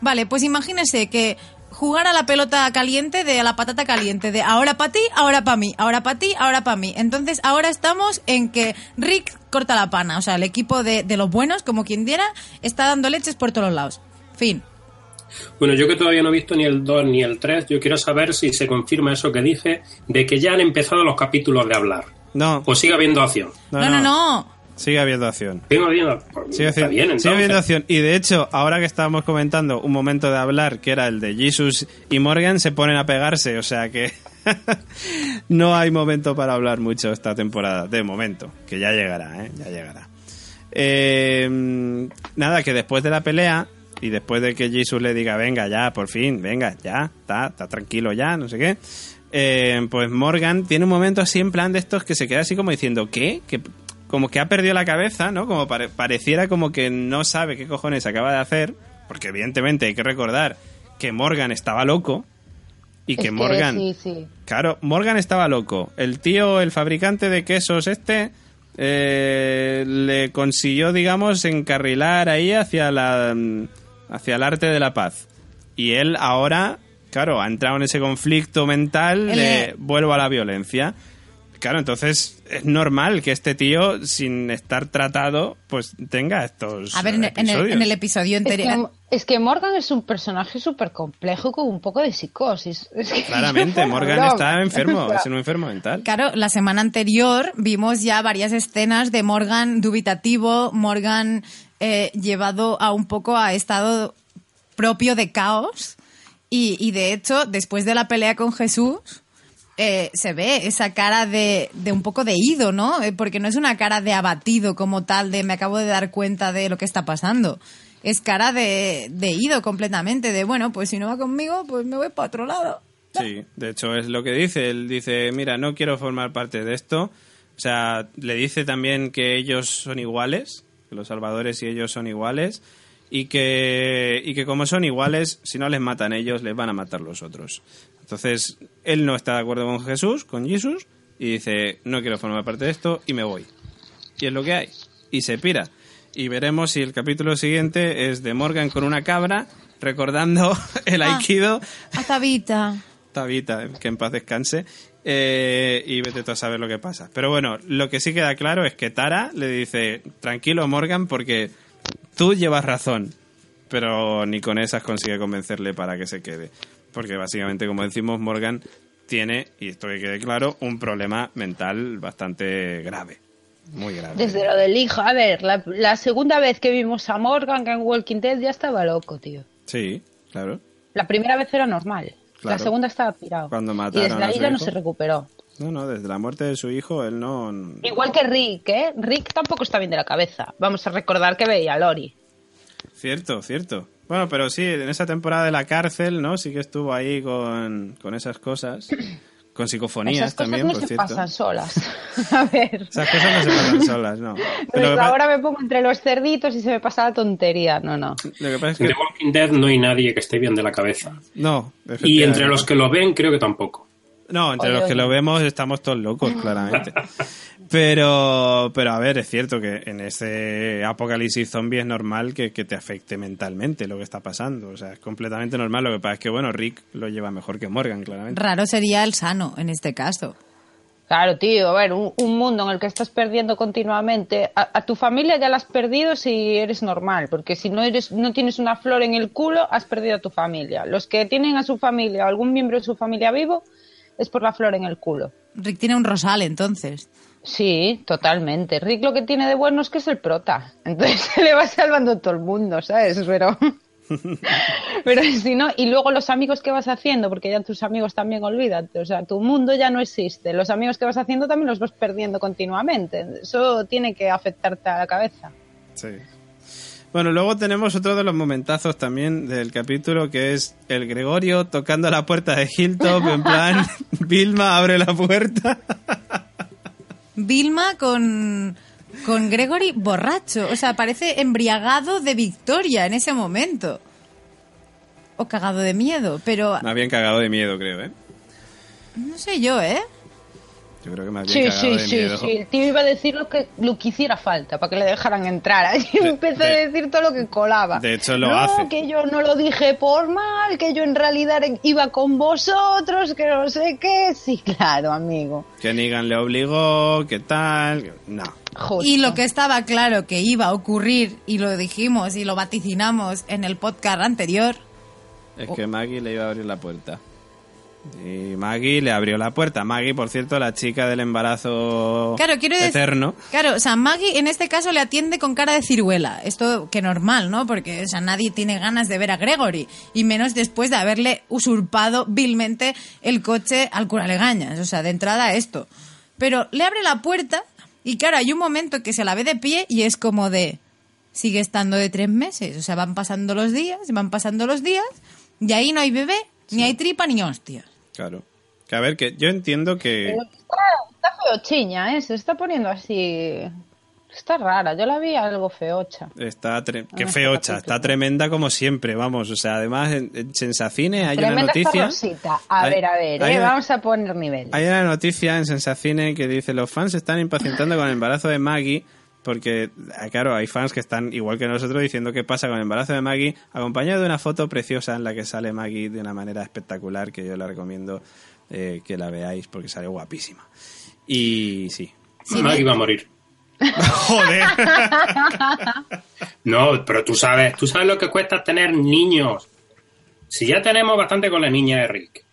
Vale, pues imagínese que jugar a la pelota caliente de a la patata caliente, de ahora para ti, ahora para mí, ahora para ti, ahora para mí. Entonces ahora estamos en que Rick corta la pana, o sea, el equipo de, de los buenos, como quien diera, está dando leches por todos los lados. Fin. Bueno, yo que todavía no he visto ni el 2 ni el 3, yo quiero saber si se confirma eso que dije de que ya han empezado los capítulos de hablar. No, O sigue habiendo acción. no, No, no, no. Sigue habiendo acción. Sigue habiendo, pues, Sigue, está bien, entonces. sigue habiendo acción. Y de hecho, ahora que estábamos comentando un momento de hablar, que era el de Jesus y Morgan, se ponen a pegarse. O sea que no hay momento para hablar mucho esta temporada, de momento. Que ya llegará, ¿eh? Ya llegará. Eh, nada, que después de la pelea y después de que Jesus le diga, venga ya, por fin, venga, ya, está, está tranquilo ya, no sé qué, eh, pues Morgan tiene un momento así en plan de estos que se queda así como diciendo, ¿qué? Que como que ha perdido la cabeza, ¿no? Como pare- pareciera como que no sabe qué cojones acaba de hacer, porque evidentemente hay que recordar que Morgan estaba loco y Es que Morgan... Sí, sí. Claro, Morgan estaba loco. El tío, el fabricante de quesos este, eh, le consiguió, digamos, encarrilar ahí hacia la mm, hacia el arte de la paz. Y él ahora, claro, ha entrado en ese conflicto mental de vuelvo a la violencia. Claro, entonces es normal que este tío, sin estar tratado, pues tenga estos A ver, en, en el, episodios. en el episodio Es que, anterior... es que Morgan es un personaje súper complejo con un poco de psicosis. Es que Claramente, Morgan está enfermo, es un enfermo mental. Claro, la semana anterior vimos ya varias escenas de Morgan dubitativo, Morgan eh, llevado a un poco a estado propio de caos. Y, y de hecho, después de la pelea con Jesús, eh, se ve esa cara de, de un poco de ido, ¿no? Eh, porque no es una cara de abatido como tal, de me acabo de dar cuenta de lo que está pasando. Es cara de, de ido completamente, de bueno, pues si no va conmigo, pues me voy para otro lado. Sí, de hecho es lo que dice. Él dice, mira, no quiero formar parte de esto. O sea, le dice también que ellos son iguales, que los salvadores y ellos son iguales, y que, y que como son iguales, si no les matan ellos, les van a matar los otros. Entonces, él no está de acuerdo con Jesús, con Jesús, y dice, no quiero formar parte de esto, y me voy. Y es lo que hay. Y se pira. Y veremos si el capítulo siguiente es de Morgan con una cabra, recordando el Ah. aikido A Tabita. Tabita, que en paz descanse. Eh, y vete tú a saber lo que pasa. Pero bueno, lo que sí queda claro es que Tara le dice, tranquilo Morgan, porque tú llevas razón. Pero ni con esas consigue convencerle para que se quede. Porque básicamente, como decimos, Morgan tiene, y esto que quede claro, un problema mental bastante grave. Muy grave. Desde lo del hijo. A ver, la, la segunda vez que vimos a Morgan en Walking Dead ya estaba loco, tío. Sí, claro. La primera vez era normal. Claro. La segunda estaba pirado. Cuando y desde ahí ya no se recuperó. No, no, desde la muerte de su hijo, él no... Igual que Rick, ¿eh? Rick tampoco está bien de la cabeza. Vamos a recordar que veía a Lori. Cierto, cierto. Bueno, pero sí, en esa temporada de la cárcel, ¿no? Sí que estuvo ahí con, con esas cosas. Con psicofonías Esas cosas también, no por se cierto. pasan solas. a ver. Esas cosas no se pasan solas, no. Pero Pues ahora me pongo entre los cerditos y se me pasa la tontería. No, no. lo que pasa es En que... The Walking Dead no hay nadie que esté bien de la cabeza. No, Y entre los que lo ven, creo que tampoco. No, entre Oye, los que oye. lo vemos estamos todos locos, claramente. Pero, pero a ver, es cierto que en ese apocalipsis zombie es normal que, que te afecte mentalmente lo que está pasando. O sea, es completamente normal. Lo que pasa es que, bueno, Rick lo lleva mejor que Morgan, claramente. Raro sería el sano en este caso. Claro, tío, a ver, un, un mundo en el que estás perdiendo continuamente. A, a tu familia ya la has perdido si eres normal, porque si no eres, no tienes una flor en el culo, has perdido a tu familia. Los que tienen a su familia o algún miembro de su familia vivo es por la flor en el culo. Rick tiene un rosal entonces. Sí, totalmente. Rick lo que tiene de bueno es que es el prota. Entonces se le va salvando todo el mundo, ¿sabes? Pero. Pero si no, y luego los amigos que vas haciendo, porque ya tus amigos también olvídate, o sea, tu mundo ya no existe. Los amigos que vas haciendo también los vas perdiendo continuamente. Eso tiene que afectarte a la cabeza. Sí. Bueno, luego tenemos otro de los momentazos también del capítulo que es el Gregorio tocando la puerta de Hilltop en plan, Vilma abre la puerta. Vilma con, con Gregory borracho. O sea, parece embriagado de victoria en ese momento. O cagado de miedo, pero Más bien cagado de miedo, creo, ¿eh? no sé yo, ¿eh? Yo creo que bien Sí, sí, de sí, miedo. sí. El tío iba a decir lo que, lo que hiciera falta para que le dejaran entrar. Ahí De- empezó de- a decir todo lo que colaba. de hecho, lo no, hace. que yo no lo dije por mal, que yo en realidad iba con vosotros, que no sé qué. Sí, claro, amigo. Que Negan le obligó, que tal. No. Justo. Y lo que estaba claro que iba a ocurrir, y lo dijimos y lo vaticinamos en el podcast anterior, Es que Maggie le iba a abrir la puerta. Y Maggie le abrió la puerta. Maggie, por cierto, la chica del embarazo Claro, quiero decir. eterno. Claro, o sea, Maggie en este caso le atiende con cara de ciruela. Esto que normal, ¿no? Porque, o sea, nadie tiene ganas de ver a Gregory. Y menos después de haberle usurpado vilmente el coche al cura Legañas. O sea, de entrada esto. Pero le abre la puerta Y claro, hay un momento que se la ve de pie y es como de... Sigue estando de tres meses. O sea, van pasando los días, van pasando los días, y ahí no hay bebé, ni hay tripa, ni hostias. Claro. Que a ver, que yo entiendo que... Está, está feochiña, ¿eh? Se está poniendo así... Está rara, yo la vi algo feocha. Está tre- qué feocha, está tremenda como siempre, vamos. O sea, además en, en Sensacine hay una Tremenda noticia. A Hay- ver, a ver, ¿eh? una- Vamos a poner nivel. Hay una noticia en Sensacine que dice los fans se están impacientando con el embarazo de Maggie porque, ah, claro, hay fans que están igual que nosotros diciendo qué pasa con el embarazo de Maggie, acompañado de una foto preciosa en la que sale Maggie de una manera espectacular que yo la recomiendo eh, que la veáis porque sale guapísima. Y sí. Maggie va a morir. Joder. No, pero tú sabes, tú sabes lo que cuesta tener niños. Si ya tenemos bastante con la niña de Rick.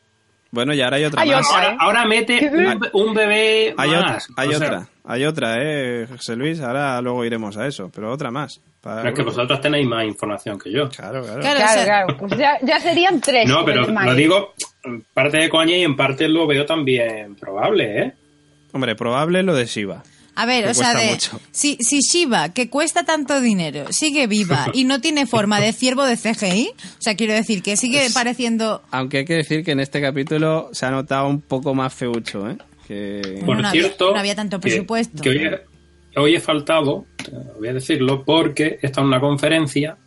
Bueno, y ahora hay otra Hay más. otra. Ahora, ¿eh? ahora mete un, un bebé Hay otra, hay O sea, otra, hay otra, eh, José Luis. Ahora luego iremos a eso, pero otra más. Para- pero es que vosotros tenéis más información que yo. Claro, claro. Claro, o Claro, sea, claro, pues ya, ya serían tres. No, pero lo digo en parte de coña y en parte lo veo también probable, ¿eh? Hombre, probable lo de Shiva. A ver, o sea, de, mucho. si, si Shiva, que cuesta tanto dinero, sigue viva y no tiene forma de ciervo de CGI, o sea, quiero decir que sigue pareciendo... Aunque hay que decir que en este capítulo se ha notado un poco más feucho, ¿eh? Que... Bueno, Por no había- cierto, no había tanto que- presupuesto. Que, hoy, he, hoy he faltado, voy a decirlo, porque está en una conferencia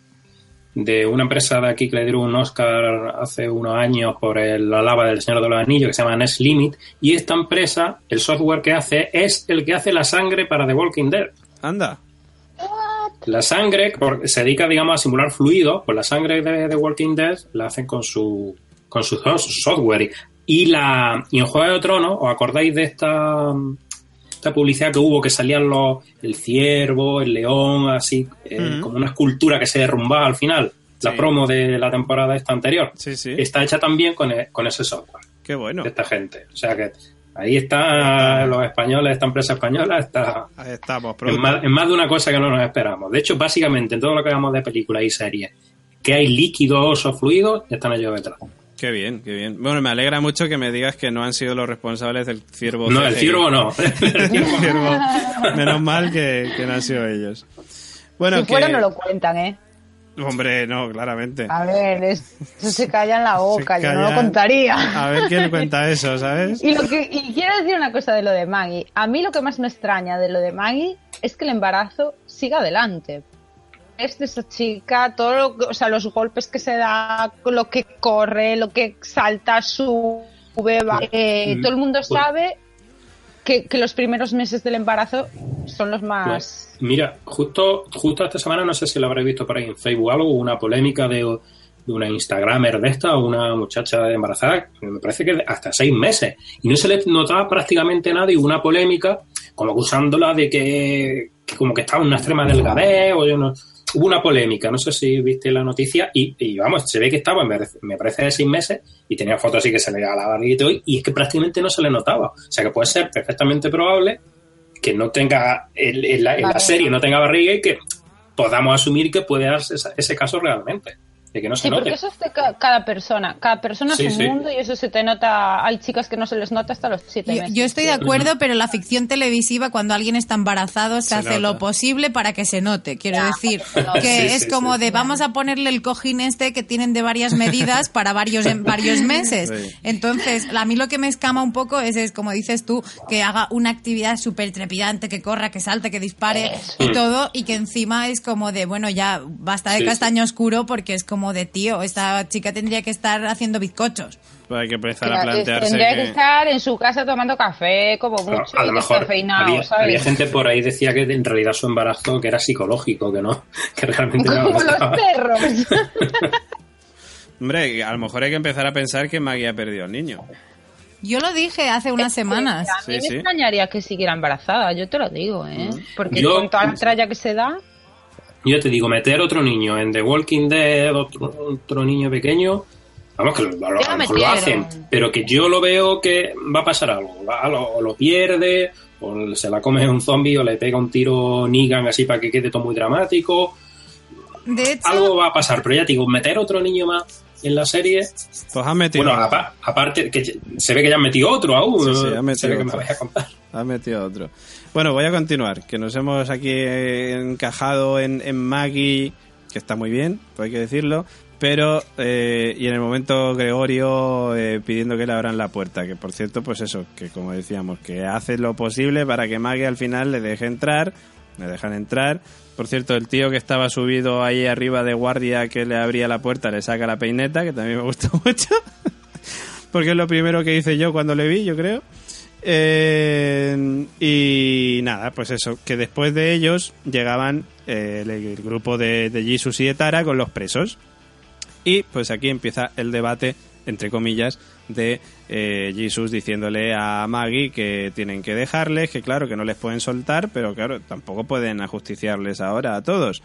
de una empresa de aquí que le dieron un Oscar hace unos años por el- la lava del Señor de los Anillos que se llama Nest Limit y esta empresa, el software que hace es el que hace la sangre para The Walking Dead. Anda. La sangre, porque se dedica, digamos, a simular fluidos, pues la sangre de The Walking Dead la hacen con su, con su so- software. Y la, y en Juego de Tronos, ¿os acordáis de esta, esta publicidad que hubo que salían los, el ciervo, el león, así, eh, como una escultura que se derrumbaba al final? La Sí. promo de la temporada esta anterior. Sí, sí. Está hecha también con, e- con ese software Qué bueno. de esta gente. O sea que ahí están los españoles, esta empresa española, está Ahí estamos. en más, en más de una cosa que no nos esperamos. De hecho, básicamente en todo lo que hablamos de películas y series, que hay líquidos o fluidos, están ellos detrás. Qué bien, qué bien. Bueno, me alegra mucho que me digas que no han sido los responsables del ciervo. No, el ciervo no. El ciervo. Menos mal que, que no han sido ellos. Bueno, si fuera no lo cuentan, ¿eh? Hombre, no, claramente. A ver, es- eso se calla en la boca, Se yo no lo contaría. A ver quién cuenta eso, ¿sabes? Y, lo que, y quiero decir una cosa de lo de Maggie. A mí lo que más me extraña de lo de Maggie es que el embarazo siga adelante. Es de esa chica, todo lo que- o sea, los golpes que se da, lo que corre, lo que salta, sube, va. Eh, Mm. todo el mundo Pues- sabe que, que los primeros meses del embarazo son los más... Pues, mira, justo, justo esta semana, no sé si lo habréis visto por ahí en Facebook o algo, una polémica de, de una Instagramer de esta, una muchacha embarazada, me parece que hasta seis meses, y no se le notaba prácticamente nada y una polémica como acusándola de que, que como que estaba en una extrema delgadez o yo no... Hubo una polémica, no sé si viste la noticia y, y, vamos, se ve que estaba, me parece, me parece de seis meses y tenía fotos así que se le la y todo, y es que prácticamente no se le notaba. O sea que puede ser perfectamente probable que no tenga en, la, en la serie no tenga barriga y que podamos asumir que puede darse esa- ese caso realmente de que no se Sí, porque note eso es de ca- cada persona. Cada persona Sí, es un sí. mundo y eso se te nota. Hay chicas que no se les nota hasta los siete Yo, meses. yo estoy de acuerdo, pero la ficción televisiva, cuando alguien está embarazado, se, Se hace nota. lo posible para que se note. Quiero Ya, decir no. que Sí, es sí, como sí. de vamos a ponerle el cojín este que tienen de varias medidas para varios en varios meses. Sí. Entonces, a mí lo que me escama un poco es, es como dices tú, que haga una actividad súper trepidante, que corra, que salte, que dispare y todo, y que encima es como de, bueno, ya basta de Sí, castaño oscuro porque es como de, tío, esta chica tendría que estar haciendo bizcochos. Pues hay que empezar a plantearse Tendría que que... estar en su casa tomando café, como mucho, a y lo mejor descafeinado, había, ¿sabes? había gente por ahí decía que en realidad su embarazo que era psicológico que no que realmente no Como los perros. Hombre, a lo mejor hay que empezar a pensar que Maggie ha perdido al niño. Yo lo dije hace unas semanas. A mí Sí, me sí. extrañaría que siguiera embarazada, yo te lo digo, ¿eh? Porque Yo- con toda la tralla que se da, yo te digo meter otro niño en The Walking Dead otro, otro niño pequeño vamos que lo, a lo- Ya a lo mejor lo metieron. hacen pero que yo lo veo que va a pasar algo lo, o lo pierde o se la come un zombie o le pega un tiro Negan así para que quede todo muy dramático De hecho, algo va a pasar pero ya te digo meter otro niño más en la serie Pues han metido... Bueno, apa- aparte, que se ve que ya han metido otro aún. Sí, sí, han se ve que me vais a contar. Has metido otro. Bueno, voy a continuar, que nos hemos aquí encajado en, Maggie, que está muy bien, pues hay que decirlo, pero eh, y en el momento Gregorio eh, pidiendo que le abran la puerta, que por cierto, pues eso, que como decíamos, que hace lo posible para que Maggie al final le deje entrar, le dejan entrar. Por cierto, el tío que estaba subido ahí arriba de guardia que le abría la puerta le saca la peineta, que también me gustó mucho, porque es lo primero que hice yo cuando le vi, yo creo. Eh, y nada, pues eso, que después de ellos llegaban eh, el, grupo de, de Jesus y de Tara con los presos. Y pues aquí empieza el debate, entre comillas, de eh, Jesus diciéndole a Maggie que tienen que dejarles, que claro, que no les pueden soltar, pero claro, tampoco pueden ajusticiarles ahora a todos.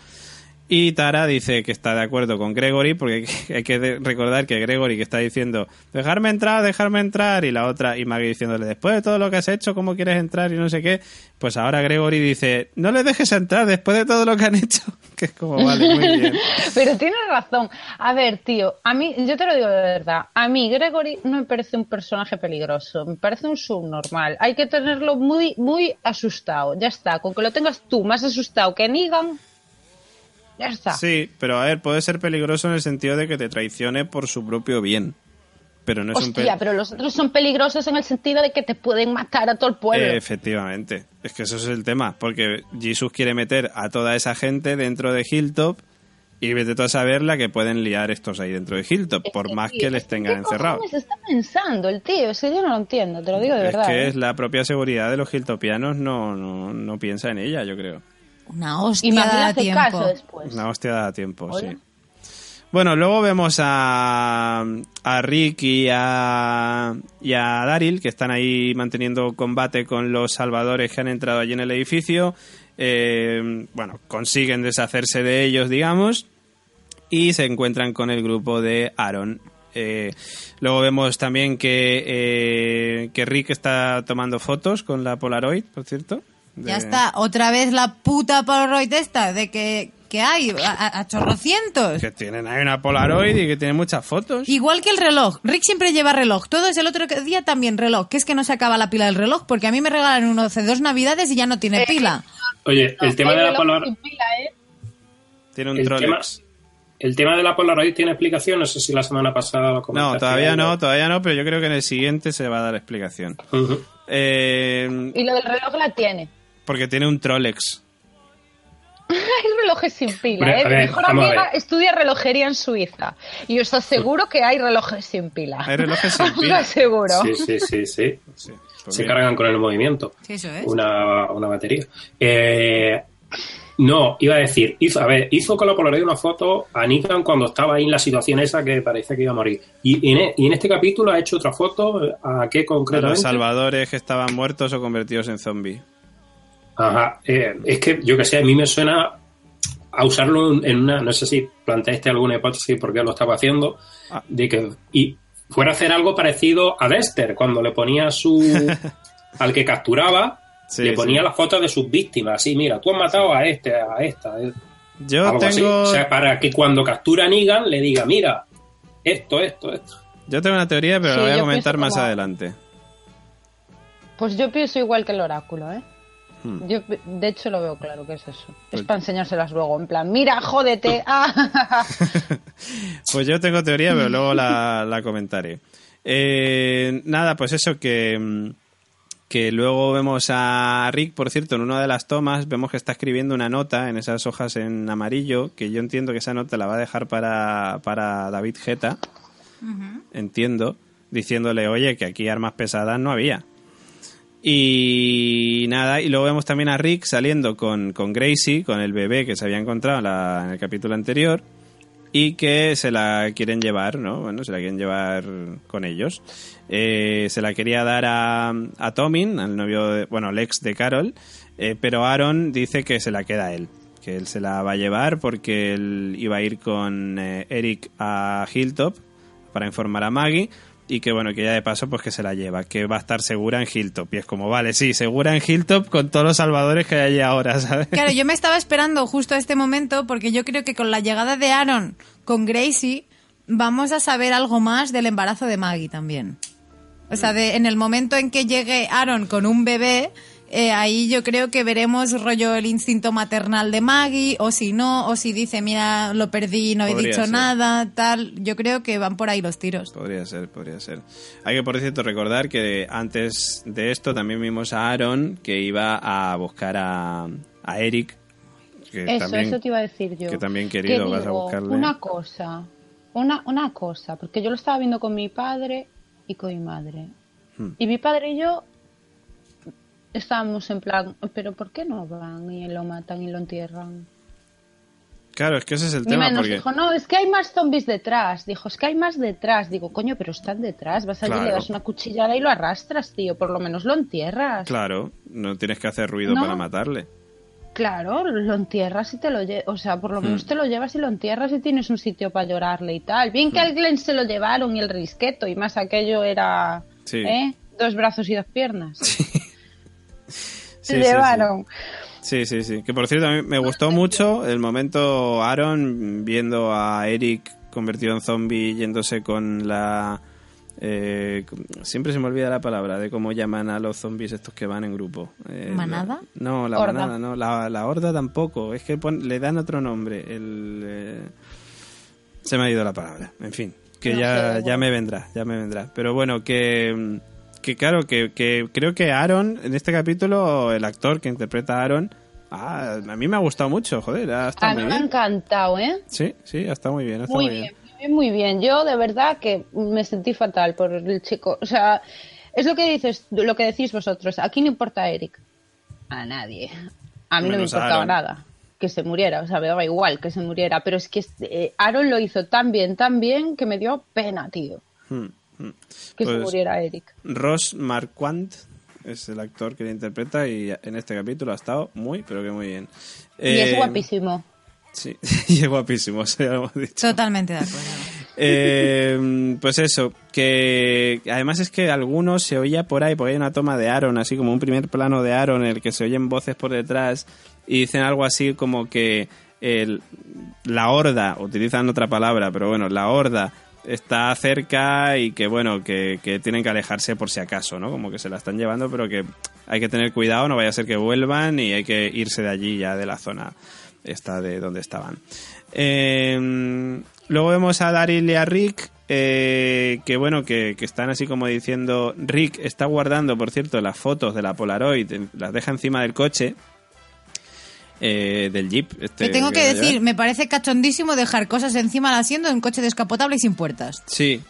Y Tara dice que está de acuerdo con Gregory, porque hay que recordar que Gregory que está diciendo, dejarme entrar, dejarme entrar, y la otra, y Maggie diciéndole, después de todo lo que has hecho, ¿cómo quieres entrar? Y no sé qué, pues ahora Gregory dice, no les dejes entrar después de todo lo que han hecho, que es como, vale, muy bien. Pero tienes razón. A ver, tío, a mí, yo te lo digo de verdad, a mí Gregory no me parece un personaje peligroso, me parece un subnormal. Hay que tenerlo muy, muy asustado. Ya está, con que lo tengas tú más asustado que Negan, Sí, pero a ver, puede ser peligroso en el sentido de que te traicione por su propio bien. Pero no es un Hostia, pe- pero los otros son peligrosos en el sentido de que te pueden matar a todo el pueblo. Eh, efectivamente. Es que eso es el tema. Porque Jesus quiere meter a toda esa gente dentro de Hilltop y vete tú a saber la que pueden liar estos ahí dentro de Hilltop, por que, más tío, que les es tengan ¿qué encerrados. cojones está pensando el tío? Es que yo no lo entiendo, te lo digo de Es verdad. que ¿eh? es la propia seguridad de los Hilltopianos no, no, no piensa en ella, yo creo. Una Y hostia le da tiempo. caso después. Una hostia da tiempo, Hola. sí. Bueno, luego vemos a, a Rick y a, y a Daryl, que están ahí manteniendo combate con los salvadores que han entrado allí en el edificio. Eh, bueno, consiguen deshacerse de ellos, digamos, y se encuentran con el grupo de Aaron. Eh, luego vemos también que, eh, que Rick está tomando fotos con la Polaroid, por cierto. De- Ya está, otra vez la puta Polaroid esta, de que, que hay a, chorrocientos. Que tienen ahí una Polaroid y que tiene muchas fotos. Igual que el reloj. Rick siempre lleva reloj. Todo es el otro día también reloj. Que es que no se acaba la pila del reloj. Porque a mí me regalan uno hace dos navidades y ya no tiene pila. Oye, el tema Hay de la Polaroid... ¿eh? Tiene un El tema, el tema de la Polaroid tiene explicación, no sé si la semana pasada lo No, comentaste todavía algo. no, todavía no, pero yo creo que en el siguiente se va a dar explicación. Eh, Y lo del reloj la tiene. Porque tiene un Trolex. Hay relojes sin pila, ¿eh? a Mi mejor a amiga estudia relojería en Suiza. Y yo estoy seguro que hay relojes sin pila. Hay relojes sin Os lo pila. aseguro. Sí, sí, sí, sí. Sí, pues Se cargan con el movimiento. Sí, eso es. Una, una batería. Eh, no, iba a decir, hizo, a ver, hizo con la Polaroid una foto a Negan cuando estaba ahí en la situación esa que parecía que iba a morir. Y en, e- y en este capítulo ha hecho otra foto, ¿a qué De los concretamente? salvadores que estaban muertos o convertidos en zombies. Ajá, eh, es que yo que sé, a mí me suena a usarlo en una, no sé si planteaste alguna hipótesis por qué lo estaba haciendo, Ah. de que y fuera a hacer algo parecido a Dexter, cuando le ponía su al que capturaba, Sí, le ponía sí. las fotos de sus víctimas, así, mira, tú has matado a este, a esta, eh, Yo algo así. tengo, O sea, para que cuando captura a Negan le diga, mira, esto, esto, esto. yo tengo una teoría, pero Sí, la voy a comentar más como- adelante. Pues yo pienso igual que el oráculo, ¿eh? Hmm. Yo, de hecho, lo veo claro que es eso. Pues- Es para enseñárselas luego, en plan, mira, jódete. Ah. Pues yo tengo teoría, pero luego la, la comentaré. Eh, nada, pues eso que, que luego vemos a Rick, por cierto, en una de las tomas vemos que está escribiendo una nota en esas hojas en amarillo, que yo entiendo que esa nota la va a dejar para, para David Geta, entiendo, diciéndole, oye, que aquí armas pesadas no había. Y nada, y luego vemos también a Rick saliendo con, con Gracie, con el bebé que se había encontrado en, la- en el capítulo anterior, y que se la quieren llevar, ¿no? Bueno, se la quieren llevar con ellos. Eh, se la quería dar a, a Tomin, al novio, de- bueno, al ex de Carol, eh, pero Aaron dice que se la queda a él, que él se la va a llevar porque él iba a ir con eh, Eric a Hilltop para informar a Maggie y que bueno, que ya de paso pues que se la lleva, que va a estar segura en Hilltop y es como, vale, sí, segura en Hilltop con todos los salvadores que hay ahora, ¿sabes? Claro, yo me estaba esperando justo a este momento porque yo creo que con la llegada de Aaron con Gracie vamos a saber algo más del embarazo de Maggie también. O sea, de, en el momento en que llegue Aaron con un bebé, eh, ahí yo creo que veremos rollo el instinto maternal de Maggie, o si no, o si dice, mira, lo perdí, no he Podría dicho ser. nada, tal. Yo creo que van por ahí los tiros. Podría ser, podría ser. Hay que, por cierto, recordar que antes de esto también vimos a Aaron que iba a buscar a, a Eric. Que Eso, también, eso te iba a decir yo. que también, querido, Que vas a buscarle. Una cosa, una, una cosa, porque yo lo estaba viendo con mi padre y con mi madre. Hmm. Y mi padre y yo estábamos en plan, pero ¿por qué no van y lo matan y lo entierran? Claro, es que ese es el Mi tema. Porque... dijo, no, es que hay más zombies detrás. Dijo, es que hay más detrás. Digo, coño, pero están detrás. Vas allí, Claro. le das una cuchillada y lo arrastras, tío. Por lo menos lo entierras. Claro, no tienes que hacer ruido No. para matarle. Claro, lo entierras y te lo llevas, o sea, por lo Hmm. menos te lo llevas y lo entierras y tienes un sitio para llorarle y tal. Bien que Hmm. al Glenn se lo llevaron y el risqueto y más aquello era, Sí. ¿eh? Dos brazos y dos piernas. Sí, se sí, llevaron. Sí, sí, sí. Que por cierto, a mí me gustó mucho el momento Aaron viendo a Eric convertido en zombie yéndose con la... eh, siempre se me olvida la palabra de cómo llaman a los zombies estos que van en grupo. Eh, ¿Manada? la- no, la Horda. manada, no. La, la horda tampoco. Es que pon- le dan otro nombre. El, eh, se me ha ido la palabra. En fin, que No ya, ya me vendrá, ya me vendrá. Pero bueno, que, que claro, que, que creo que Aaron, en este capítulo, el actor que interpreta a Aaron, ah, a mí me ha gustado mucho, joder, ha estado A mí muy me ha encantado, ¿eh? Sí, sí, ha estado muy bien, ha estado Muy muy bien, muy bien, muy bien. Yo de verdad que me sentí fatal por el chico. O sea, es lo que dices, lo que decís vosotros. Aquí no importa a Eric. A nadie. A mí no me importaba nada que se muriera. O sea, me daba igual que se muriera. Pero es que eh, Aaron lo hizo tan bien, tan bien que me dio pena, tío. Hmm, hmm. Que se Pues, muriera Eric. Ross Marquand es el actor que le interpreta y en este capítulo ha estado muy, pero que muy bien. Y es Eh, guapísimo. Sí, y es guapísimo, eso ya lo hemos dicho. Totalmente de acuerdo. Eh, pues eso, que además es que algunos se oía por ahí, porque hay una toma de Aaron, así como un primer plano de Aaron en el que se oyen voces por detrás y dicen algo así como que el- la horda, utilizan otra palabra, pero bueno, la horda está cerca y que bueno, que, que tienen que alejarse por si acaso, ¿no? Como que se la están llevando, pero que hay que tener cuidado, no vaya a ser que vuelvan y hay que irse de allí ya de la zona esta de donde estaban. Eh, luego vemos a Daryl y a Rick, eh, que bueno, que, que están así como diciendo, Rick está guardando, por cierto, las fotos de la Polaroid, las deja encima del coche, eh, del Jeep. Este Que tengo que decir, me parece cachondísimo dejar cosas encima del asiento de un coche descapotable y sin puertas. Sí.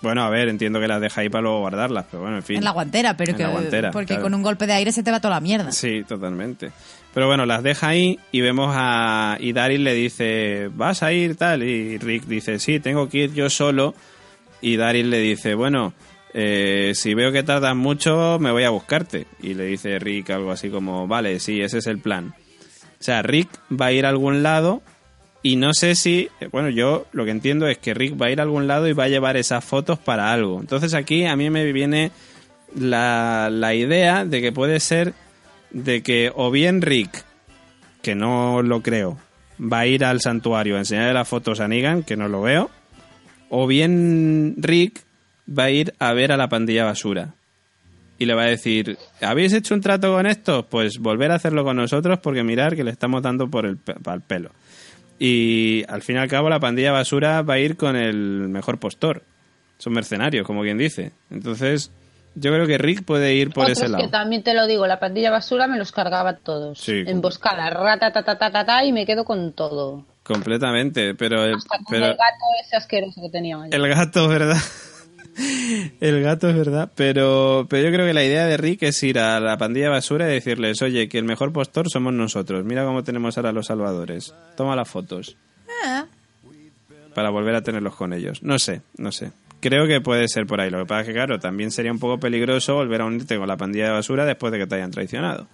Bueno, a ver, entiendo que las deja ahí para luego guardarlas, pero bueno, en fin. En la guantera, pero En que la guantera, porque claro. con un golpe de aire se te va toda la mierda. Sí, totalmente. Pero bueno, las deja ahí y vemos a... Y Daryl le dice, ¿vas a ir tal? Y Rick dice, sí, tengo que ir yo solo. Y Daryl le dice, bueno, eh, si veo que tardas mucho, me voy a buscarte. Y le dice Rick algo así como, vale, sí, ese es el plan. O sea, Rick va a ir a algún lado y no sé si, bueno, yo lo que entiendo es que Rick va a ir a algún lado y va a llevar esas fotos para algo. Entonces aquí a mí me viene la, la idea de que puede ser de que o bien Rick, que no lo creo, va a ir al santuario a enseñarle las fotos a Negan, que no lo veo, o bien Rick va a ir a ver a la pandilla basura. Y le va a decir, ¿habéis hecho un trato con estos? Pues volver a hacerlo con nosotros porque mirar que le estamos dando por el, pa'l pelo. Y al fin y al cabo la pandilla basura va a ir con el mejor postor. Son mercenarios, como quien dice. Entonces, yo creo que Rick puede ir por Otros ese lado. que también te lo digo, la pandilla basura me los cargaba todos. Sí. Emboscada, rata, ta, ta, ta, ta, ta, y me quedo con todo. Completamente, pero, el- Hasta con pero el gato ese asqueroso que el gato, ¿verdad? El gato es verdad, pero, pero yo creo que la idea de Rick es ir a la pandilla basura y decirles, oye, que el mejor postor somos nosotros, mira cómo tenemos ahora a los salvadores, toma las fotos Ah, para volver a tenerlos con ellos. No sé, no sé. Creo que puede ser por ahí. Lo que pasa es que, claro, también sería un poco peligroso volver a unirte con la pandilla de basura después de que te hayan traicionado.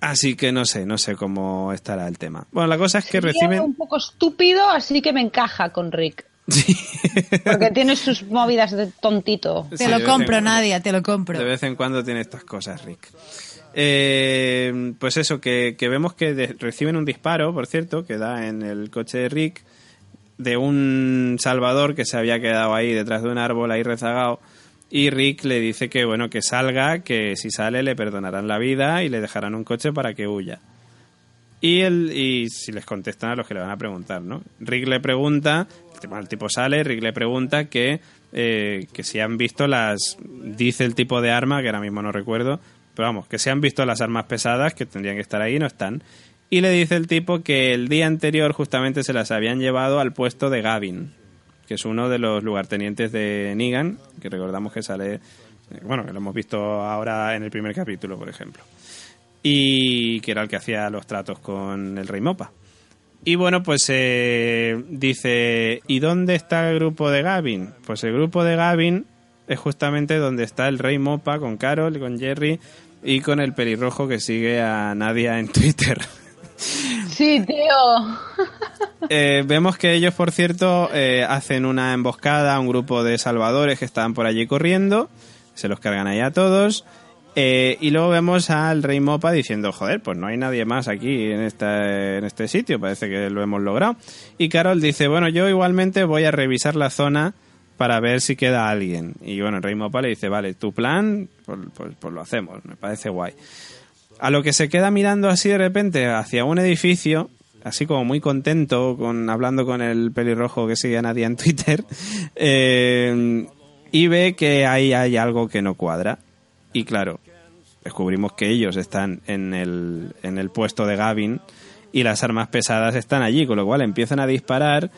Así que no sé, no sé cómo estará el tema. Bueno, la cosa es que Sería reciben... un poco estúpido, así que me encaja con Rick. Sí. Porque tiene sus movidas de tontito. te Sí, lo compro, cuando. Nadia, te lo compro. De vez en cuando tiene estas cosas, Rick. Eh, pues eso, que, que vemos que de- reciben un disparo, por cierto, que da en el coche de Rick, de un salvador que se había quedado ahí detrás de un árbol, ahí rezagado, y Rick le dice que bueno que salga, que si sale le perdonarán la vida y le dejarán un coche para que huya. Y, el, y si les contestan a los que le van a preguntar, ¿no? Rick le pregunta, el tipo sale, Rick le pregunta que, eh, que si han visto las, dice el tipo de arma, que ahora mismo no recuerdo, pero vamos, que si han visto las armas pesadas, que tendrían que estar ahí, no están. Y le dice el tipo que el día anterior justamente se las habían llevado al puesto de Gavin, que es uno de los lugartenientes de Negan, que recordamos que sale, eh, bueno, que lo hemos visto ahora en el primer capítulo, por ejemplo, y que era el que hacía los tratos con el Rey Mopa. Y bueno, pues eh, dice, ¿y dónde está el grupo de Gavin? Pues el grupo de Gavin es justamente donde está el Rey Mopa con Carol, con Jerry y con el pelirrojo que sigue a Nadia en Twitter. Sí, tío. Eh, vemos que ellos, por cierto, eh, hacen una emboscada a un grupo de salvadores que estaban por allí corriendo, se los cargan ahí a todos. Eh, y luego vemos al Rey Mopa diciendo, joder, pues no hay nadie más aquí en, esta, en este sitio, parece que lo hemos logrado. Y Carol dice, bueno, yo igualmente voy a revisar la zona para ver si queda alguien. Y bueno, el Rey Mopa le dice, vale, tu plan, pues, pues- pues lo hacemos, me parece guay. A lo que se queda mirando así de repente hacia un edificio, así como muy contento, con hablando con el pelirrojo que sigue a nadie en Twitter, eh, y ve que ahí hay algo que no cuadra. Y claro, descubrimos que ellos están en el, en el puesto de Gavin y las armas pesadas están allí, con lo cual empiezan a disparar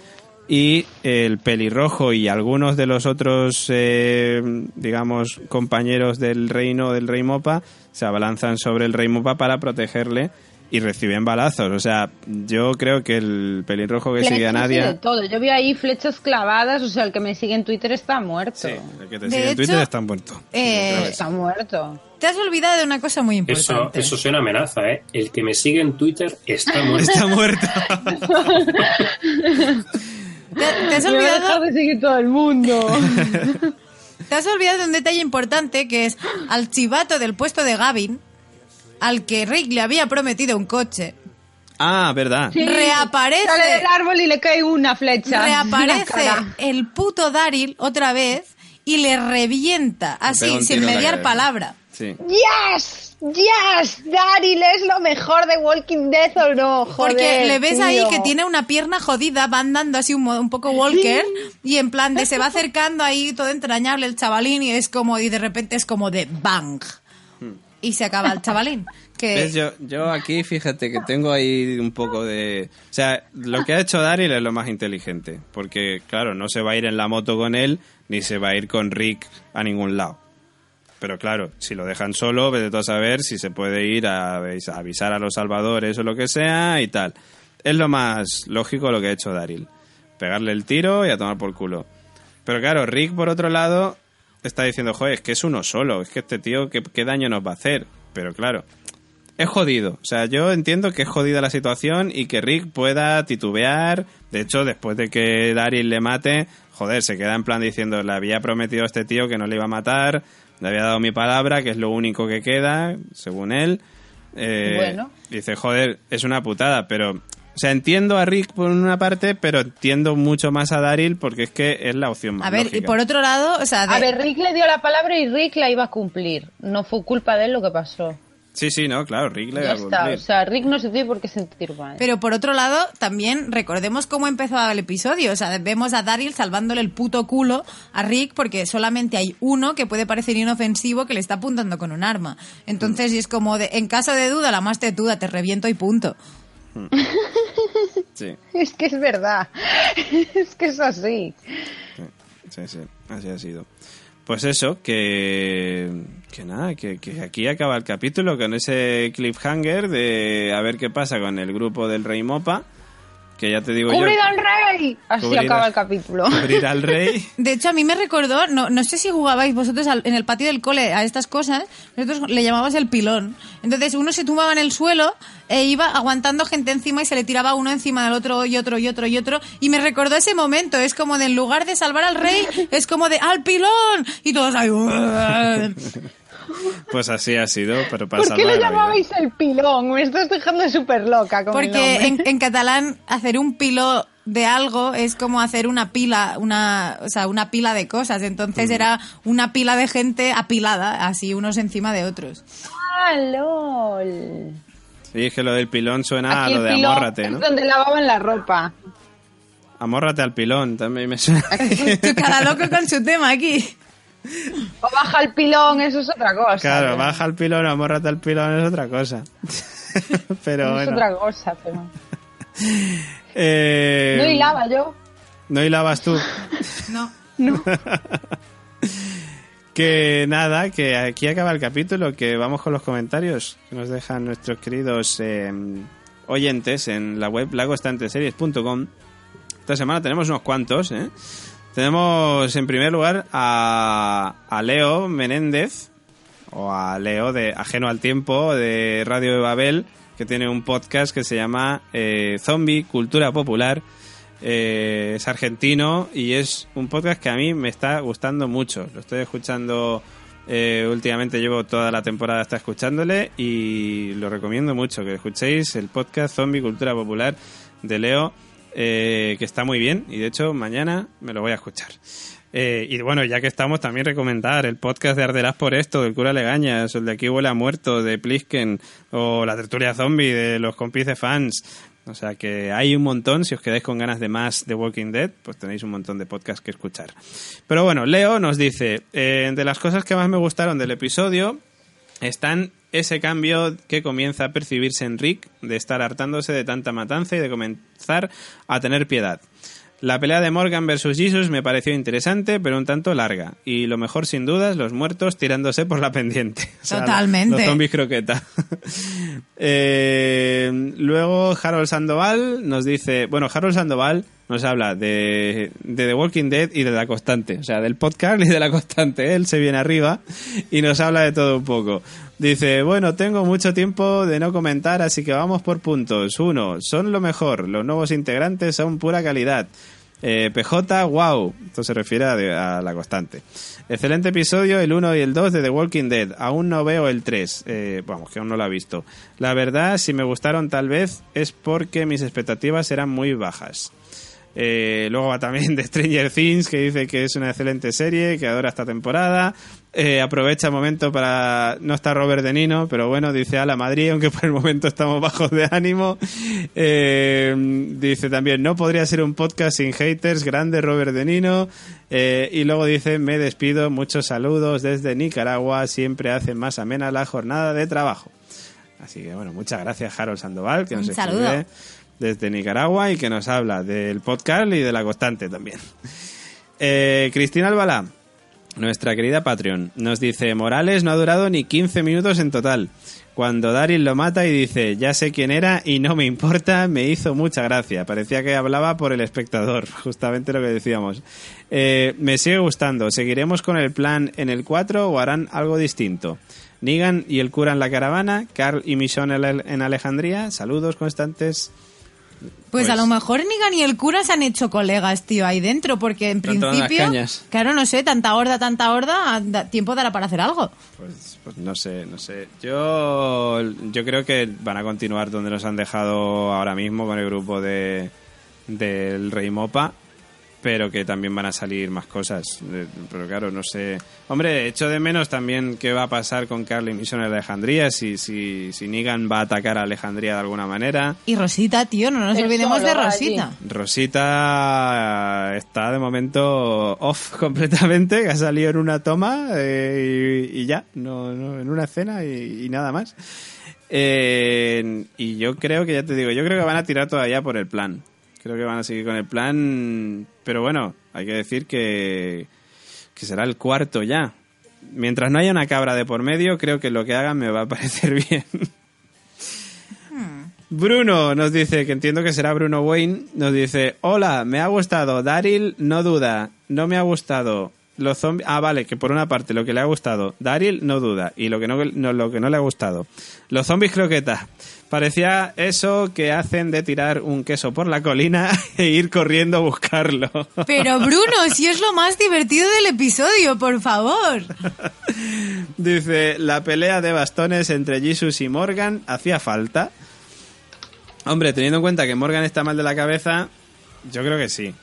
y el pelirrojo y algunos de los otros, eh, digamos, compañeros del reino del rey Mopa se abalanzan sobre el rey Mopa para protegerle y reciben balazos. O sea, yo creo que el pelirrojo que sigue a de Nadia... todo. Yo vi ahí flechas clavadas, o sea, el que me sigue en Twitter está muerto. Sí, el que te De sigue en hecho, Twitter está muerto. eh, Está muerto. Te has olvidado de una cosa muy Eso, importante. eso suena amenaza, ¿eh? El que me sigue en Twitter está muerto. Está muerto. Te, te has Me olvidado, de seguir todo el mundo. te has olvidado de un detalle importante que es al chivato del puesto de Gavin, al que Rick le había prometido un coche, ah, verdad. Sí, Reaparece. Sale del árbol y le cae una flecha. reaparece el puto Daryl otra vez y le revienta así, sin mediar palabra. Sí. ¡Yes! ¡Yes! Daryl es lo mejor de Walking Dead o no, joder. Porque le ves ahí que tiene una pierna jodida, va andando así un, un poco walker y en plan de se va acercando ahí todo entrañable el chavalín y es como y de repente es como de bang y se acaba el chavalín. Que. Yo, yo aquí, fíjate que tengo ahí un poco de... O sea, lo que ha hecho Daryl es lo más inteligente. Porque, claro, no se va a ir en la moto con él, ni se va a ir con Rick a ningún lado. Pero claro, si lo dejan solo, vete a saber si se puede ir a, a avisar a los salvadores o lo que sea y tal. Es lo más lógico lo que ha hecho Daryl. Pegarle el tiro y a tomar por culo. Pero claro, Rick, por otro lado, está diciendo, joder, es que es uno solo, es que este tío, ¿qué, qué daño nos va a hacer? Pero claro, es jodido. O sea, yo entiendo que es jodida la situación y que Rick pueda titubear. De hecho, después de que Daryl le mate, joder, se queda en plan diciendo, le había prometido a este tío que no le iba a matar, le había dado mi palabra, que es lo único que queda, según él. Eh, Bueno. Dice, joder, es una putada, pero... O sea, entiendo a Rick por una parte, pero entiendo mucho más a Daryl porque es que es la opción más a ver, y por otro lado, o sea, de- A ver, Rick le dio la palabra y Rick la iba a cumplir. No fue culpa de él lo que pasó. Sí, sí, no, claro, Rick le Ya va a está. cumplir. O sea, Rick no se tiene por qué sentir mal. Pero por otro lado, también recordemos cómo empezó el episodio. O sea, vemos a Daryl salvándole el puto culo a Rick porque solamente hay uno que puede parecer inofensivo que le está apuntando con un arma. Entonces, y es como de, en caso de duda, la más tetuda, te reviento y punto. Sí. Es que es verdad. es que es así. Sí, sí, así ha sido. Pues eso, que, que nada, que, que aquí acaba el capítulo con ese cliffhanger de a ver qué pasa con el grupo del Rey Mopa, que ya te digo yo... ¡Cubrid al rey! Así Cubrir acaba el capítulo. Cubrir al rey. De hecho, a mí me recordó, no, no sé si jugabais vosotros al- en el patio del cole a estas cosas, nosotros le llamamos el pilón. Entonces uno se tumbaba en el suelo e iba aguantando gente encima y se le tiraba uno encima del otro y otro y otro y otro. Y me recordó ese momento, es como de en lugar de salvar al rey, es como de ¡al pilón! Y todos ahí... Pues así ha sido, pero para ¿Por qué vida. llamabais el pilón? Me estás dejando súper loca con el Porque nombre. en, en catalán hacer un piló de algo es como hacer una pila, una, o sea, una pila de cosas. Entonces era una pila de gente apilada, así unos encima de otros. ¡Ah, lol! Sí, es que lo del pilón suena Aquí a el lo de amórrate, es ¿no? donde lavaban la ropa. Amórrate al pilón, también me suena. Tu cara loco con su tema aquí. O baja el pilón, eso es otra cosa. Claro, pero- baja al pilón, amórrate al pilón es otra cosa. Pero Es bueno. otra cosa, pero... eh, No hilaba yo. No hilabas tú. No. Que nada, que aquí acaba el capítulo, que vamos con los comentarios que nos dejan nuestros queridos eh, oyentes en la web lagostanteseries.com. Esta semana tenemos unos cuantos, ¿eh? Tenemos en primer lugar a, Leo Menéndez, o a Leo de Ajeno al Tiempo, de Radio de Babel, que tiene un podcast que se llama eh, Zombie Cultura Popular. Eh, es argentino y es un podcast que a mí me está gustando mucho. Lo estoy escuchando eh, últimamente, llevo toda la temporada hasta escuchándole y lo recomiendo mucho que escuchéis el podcast Zombie Cultura Popular de Leo, eh, que está muy bien y de hecho mañana me lo voy a escuchar. Eh, y bueno, ya que estamos, también recomendar el podcast de Arderás por esto, del cura Legañas, el de Aquí huele a muerto, de Plisken, o la tertulia zombie de los compis de fans. O sea que hay un montón, si os quedáis con ganas de más de Walking Dead, pues tenéis un montón de podcasts que escuchar. Pero bueno, Leo nos dice, eh, de las cosas que más me gustaron del episodio, están ese cambio que comienza a percibirse en Rick de estar hartándose de tanta matanza y de comenzar a tener piedad. La pelea de Morgan versus Jesus me pareció interesante, pero un tanto larga. Y lo mejor, sin dudas, los muertos tirándose por la pendiente. O sea, Totalmente. Los zombies croqueta. Eh, luego, Harold Sandoval nos dice... Bueno, Harold Sandoval nos habla de, de The Walking Dead y de La Constante. O sea, del podcast y de La Constante. Él se viene arriba y nos habla de todo un poco. Dice, bueno, tengo mucho tiempo de no comentar, así que vamos por puntos. Uno, son lo mejor. Los nuevos integrantes son pura calidad. Eh, PJ, wow. Esto se refiere a, a la constante. Excelente episodio, el 1 y el 2 de The Walking Dead. Aún no veo el 3. Eh, vamos, que aún no lo he visto. La verdad, si me gustaron tal vez, es porque mis expectativas eran muy bajas. Eh, luego va también de Stranger Things, que dice que es una excelente serie, que adora esta temporada. Eh, aprovecha el momento para... No está Robert De Nino, pero bueno, dice a la Madrid, aunque por el momento estamos bajos de ánimo. Eh, dice también, no podría ser un podcast sin haters, grande Robert De Nino. Eh, y luego dice, me despido, muchos saludos desde Nicaragua, siempre hacen más amena la jornada de trabajo. Así que bueno, muchas gracias Harold Sandoval, que nos Un saludo. escribe desde Nicaragua y que nos habla del podcast y de la constante también. Eh, Cristina Albalá, nuestra querida Patreon, nos dice, Morales no ha durado ni 15 minutos en total. Cuando Daryl lo mata y dice, ya sé quién era y no me importa, me hizo mucha gracia. Parecía que hablaba por el espectador, justamente lo que decíamos. Eh, me sigue gustando. ¿Seguiremos con el plan en el 4 o harán algo distinto? Negan y el cura en la caravana, Carl y Michonne en en Alejandría. Saludos constantes. Pues, Pues- a lo mejor Nigan y el cura se han hecho colegas, tío, ahí dentro, porque en principio, cañas. claro, no sé, tanta horda, tanta horda, da- tiempo dará para hacer algo. Pues, pues no sé, no sé. Yo, yo creo que van a continuar donde nos han dejado ahora mismo con el grupo de del Rey Mopa, pero que también van a salir más cosas. Eh, Pero claro, no sé. Hombre, echo de menos también qué va a pasar con Carly Mission en Alejandría, si, si, si Negan va a atacar a Alejandría de alguna manera. Y Rosita, tío, no nos olvidemos de Rosita. Rosita está de momento off completamente, que ha salido en una toma eh, y, y ya, no, no, en una escena y, y nada más. Eh, y yo creo que, ya te digo, yo creo que van a tirar todavía por el plan. Creo que van a seguir con el plan, pero bueno, hay que decir que, que será el cuarto ya. Mientras no haya una cabra de por medio, creo que lo que hagan me va a parecer bien. Bruno nos dice, que entiendo que será Bruno Wayne, nos dice, hola, me ha gustado, Daryl no duda, no me ha gustado. Los zombies, ah, vale, que por una parte lo que le ha gustado, Daryl no duda, y lo que no, no- lo que no le ha gustado, los zombies croqueta. Parecía eso que hacen de tirar un queso por la colina e ir corriendo a buscarlo. Pero Bruno, si es lo más divertido del episodio, por favor. Dice, la pelea de bastones entre Jesus y Morgan hacía falta. Hombre, teniendo en cuenta que Morgan está mal de la cabeza, Yo creo que sí.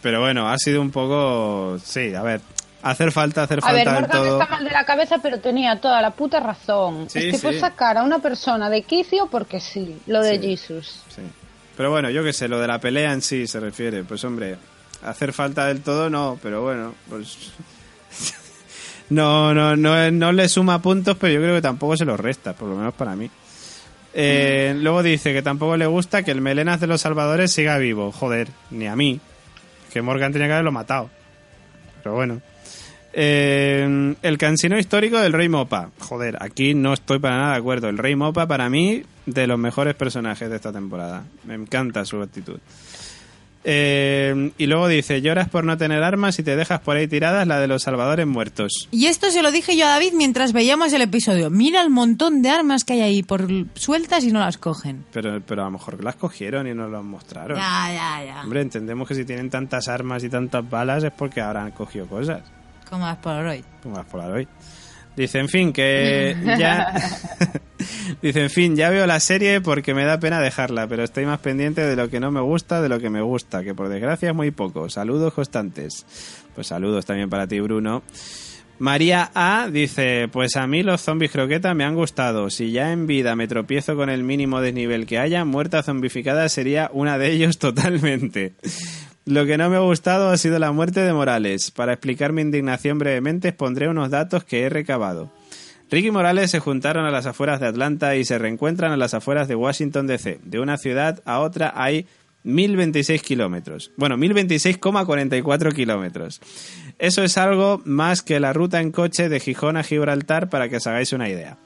Pero bueno, ha sido un poco... Sí, a ver, hacer falta, hacer A ver, falta Morgan todo. está mal de la cabeza, pero tenía toda la puta razón. Sí, es que sí. sacar a una persona de quicio porque sí, lo de Sí. Jesus. Sí. Pero bueno, yo qué sé, lo de la pelea en sí se refiere. Pues hombre, hacer falta del todo no, pero bueno, pues... no, no, no, no le suma puntos, pero yo creo que tampoco se los resta, por lo menos para mí. Eh, luego dice que tampoco le gusta que el Melenas de los Salvadores siga vivo. Joder, ni a mí. Que Morgan tenía que haberlo matado. Pero bueno. Eh, el cansino histórico del Rey Mopa. Joder, aquí no estoy para nada de acuerdo. El Rey Mopa, para mí, de los mejores personajes de esta temporada. Me encanta su actitud. Eh, y luego dice, lloras por no tener armas y te dejas por ahí tiradas la de los salvadores muertos. Y esto se lo dije yo a David mientras veíamos el episodio. Mira el montón de armas que hay ahí por sueltas y no las cogen. Pero, pero a lo mejor las cogieron y nos las mostraron. Ya, ya, ya. Hombre, entendemos que si tienen tantas armas y tantas balas es porque habrán cogido cosas. Como las Polaroid. Como las Polaroid. Dice, en fin, que ya... Dice, en fin, ya veo la serie porque me da pena dejarla, pero estoy más pendiente de lo que no me gusta de lo que me gusta, que por desgracia es muy poco. Saludos constantes. Pues saludos también para ti, Bruno. María A dice, pues a mí los zombies croqueta me han gustado. Si ya en vida me tropiezo con el mínimo desnivel que haya, muerta zombificada sería una de ellos totalmente. Lo que no me ha gustado ha sido la muerte de Morales. Para explicar mi indignación brevemente, expondré unos datos que he recabado. Ricky y Morales se juntaron a las afueras de Atlanta y se reencuentran a las afueras de Washington DC. De una ciudad a otra hay 1026 kilómetros. Bueno, 1026,44 kilómetros. Eso es algo más que la ruta en coche de Gijón a Gibraltar para que os hagáis una idea.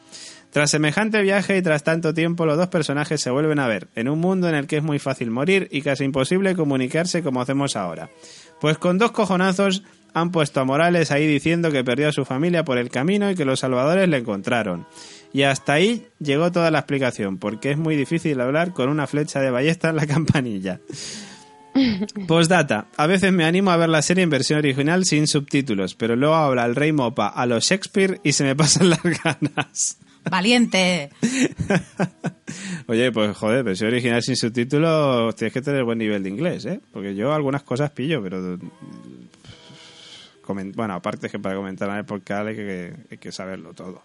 Tras semejante viaje y tras tanto tiempo, los dos personajes se vuelven a ver, en un mundo en el que es muy fácil morir y casi imposible comunicarse como hacemos ahora. Pues con dos cojonazos han puesto a Morales ahí diciendo que perdió a su familia por el camino y que los salvadores le encontraron. Y hasta ahí llegó toda la explicación, porque es muy difícil hablar con una flecha de ballesta en la campanilla. Postdata. A veces me animo a ver la serie en versión original sin subtítulos, pero luego habla el rey Mopa a los Shakespeare y se me pasan las ganas. Valiente. Oye, pues joder, versión original sin subtítulos tienes que tener buen nivel de inglés, ¿eh? Porque yo algunas cosas pillo, pero... Bueno, aparte que para comentar en el podcast hay que, hay que saberlo todo.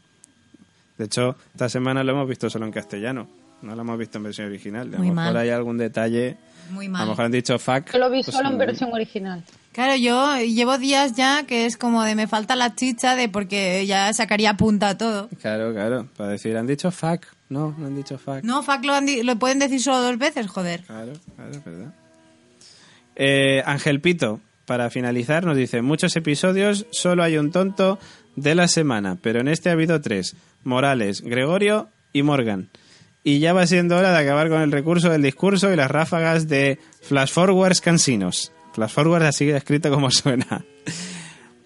De hecho, esta semana lo hemos visto solo en castellano. No lo hemos visto en versión original. A lo Muy mejor mal. hay algún detalle... Muy A mal. lo mejor han dicho fuck. Yo lo vi pues, solo en versión original. Claro, yo llevo días ya que es como de me falta la chicha de porque ya sacaría punta a todo. Claro, claro. Para decir, han dicho fuck. No, no han dicho fuck. No, fuck lo, han di- lo pueden decir solo dos veces, joder. Claro, claro, verdad. Eh, Ángel Pito, para finalizar, nos dice: Muchos episodios, solo hay un tonto de la semana, pero en este ha habido tres: Morales, Gregorio y Morgan. Y ya va siendo hora de acabar con el recurso del discurso y las ráfagas de flash forwards cansinos. Flash forwards así escrito como suena.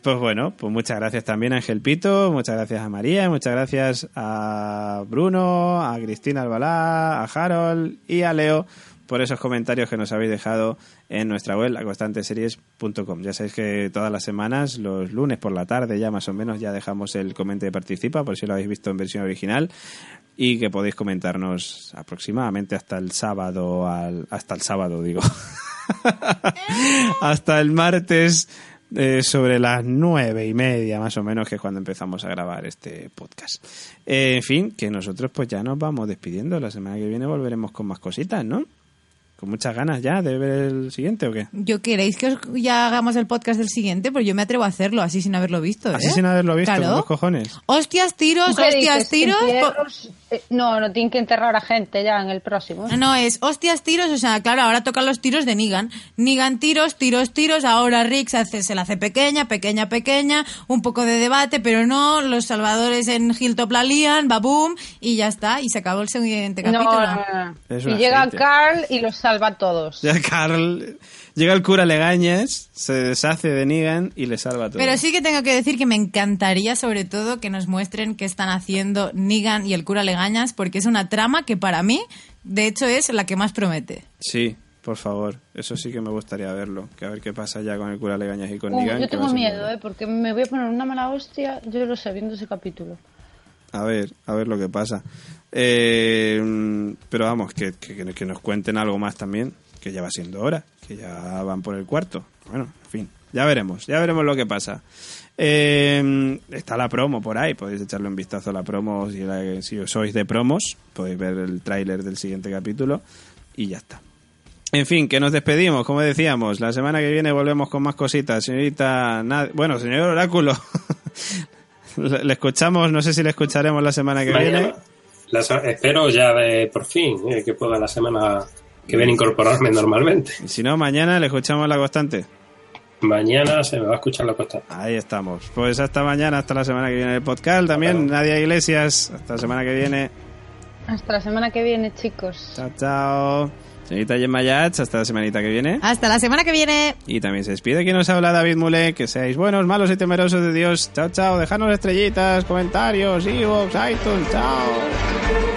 Pues bueno, pues muchas gracias también a Ángel Pito, muchas gracias a María, muchas gracias a Bruno, a Cristina Albalá, a Harold y a Leo por esos comentarios que nos habéis dejado en nuestra web, laconstanteseries.com. Ya sabéis que todas las semanas, los lunes por la tarde ya más o menos, ya dejamos el comente de participa, por si lo habéis visto en versión original, y que podéis comentarnos aproximadamente hasta el sábado, al, hasta el sábado digo, hasta el martes eh, sobre las nueve y media más o menos que es cuando empezamos a grabar este podcast. Eh, en fin, que nosotros pues ya nos vamos despidiendo. La semana que viene volveremos con más cositas, ¿no? Con muchas ganas ya de ver el siguiente o qué. ¿Yo queréis que os- ya hagamos el podcast del siguiente? Pues yo me atrevo a hacerlo, así sin haberlo visto. ¿eh? Así sin haberlo visto, Claro. con los cojones. Hostias, tiros, ¿Tú qué hostias, dices? tiros. Eh, No, no tienen que enterrar a gente ya en el próximo. No, No, es hostias, tiros, o sea, claro, ahora tocan los tiros de Negan. Negan tiros, tiros, tiros, ahora Rick se, hace, se la hace pequeña, pequeña, pequeña, un poco de debate, pero no, los salvadores en Hilltop la lían, baboom, y ya está, y se acabó el siguiente No, capítulo. no, no. Es Y llega gente. Carl y los salva a todos. Ya Carl, llega el cura Legañas, se deshace de Negan y le salva a todos. Pero sí que tengo que decir que me encantaría, sobre todo, que nos muestren qué están haciendo Negan y el cura Legañas, porque es una trama que para mí, de hecho, es la que más promete. Sí, por favor, eso sí que me gustaría verlo. Que a ver qué pasa ya con el cura Legañas y con Uh, Negan. yo tengo miedo. ¿eh? Porque me voy a poner una mala hostia, yo lo sé, viendo ese capítulo. A ver, a ver lo que pasa. Eh, pero vamos, que, que, que nos cuenten algo más también. que ya va siendo hora, que ya van por el cuarto. Bueno, en fin, ya veremos, ya veremos lo que pasa. Eh, está la promo por ahí, podéis echarle un vistazo a la promo si, la- si sois de promos, podéis ver el tráiler del siguiente capítulo y ya está. En fin, que nos despedimos, como decíamos, la semana que viene volvemos con más cositas. Señorita, bueno, señor Oráculo, le le escuchamos, no sé si le escucharemos la semana que Mañana, viene. La se- espero ya de por fin eh, que pueda la semana que viene incorporarme normalmente. Si no, mañana le escuchamos la constante. Mañana se me va a escuchar la costa. Ahí estamos. Pues hasta mañana, hasta la semana que viene el podcast. También Nadia Iglesias, hasta la semana que viene. Hasta la semana que viene, chicos. Chao, chao. Señorita Gemma Yats, hasta la semanita que viene. Hasta la semana que viene. Y también se despide quien nos habla David Mule. Que seáis buenos, malos y temerosos de Dios. Chao, chao. Dejadnos estrellitas, comentarios, iVoox, iTunes. Chao.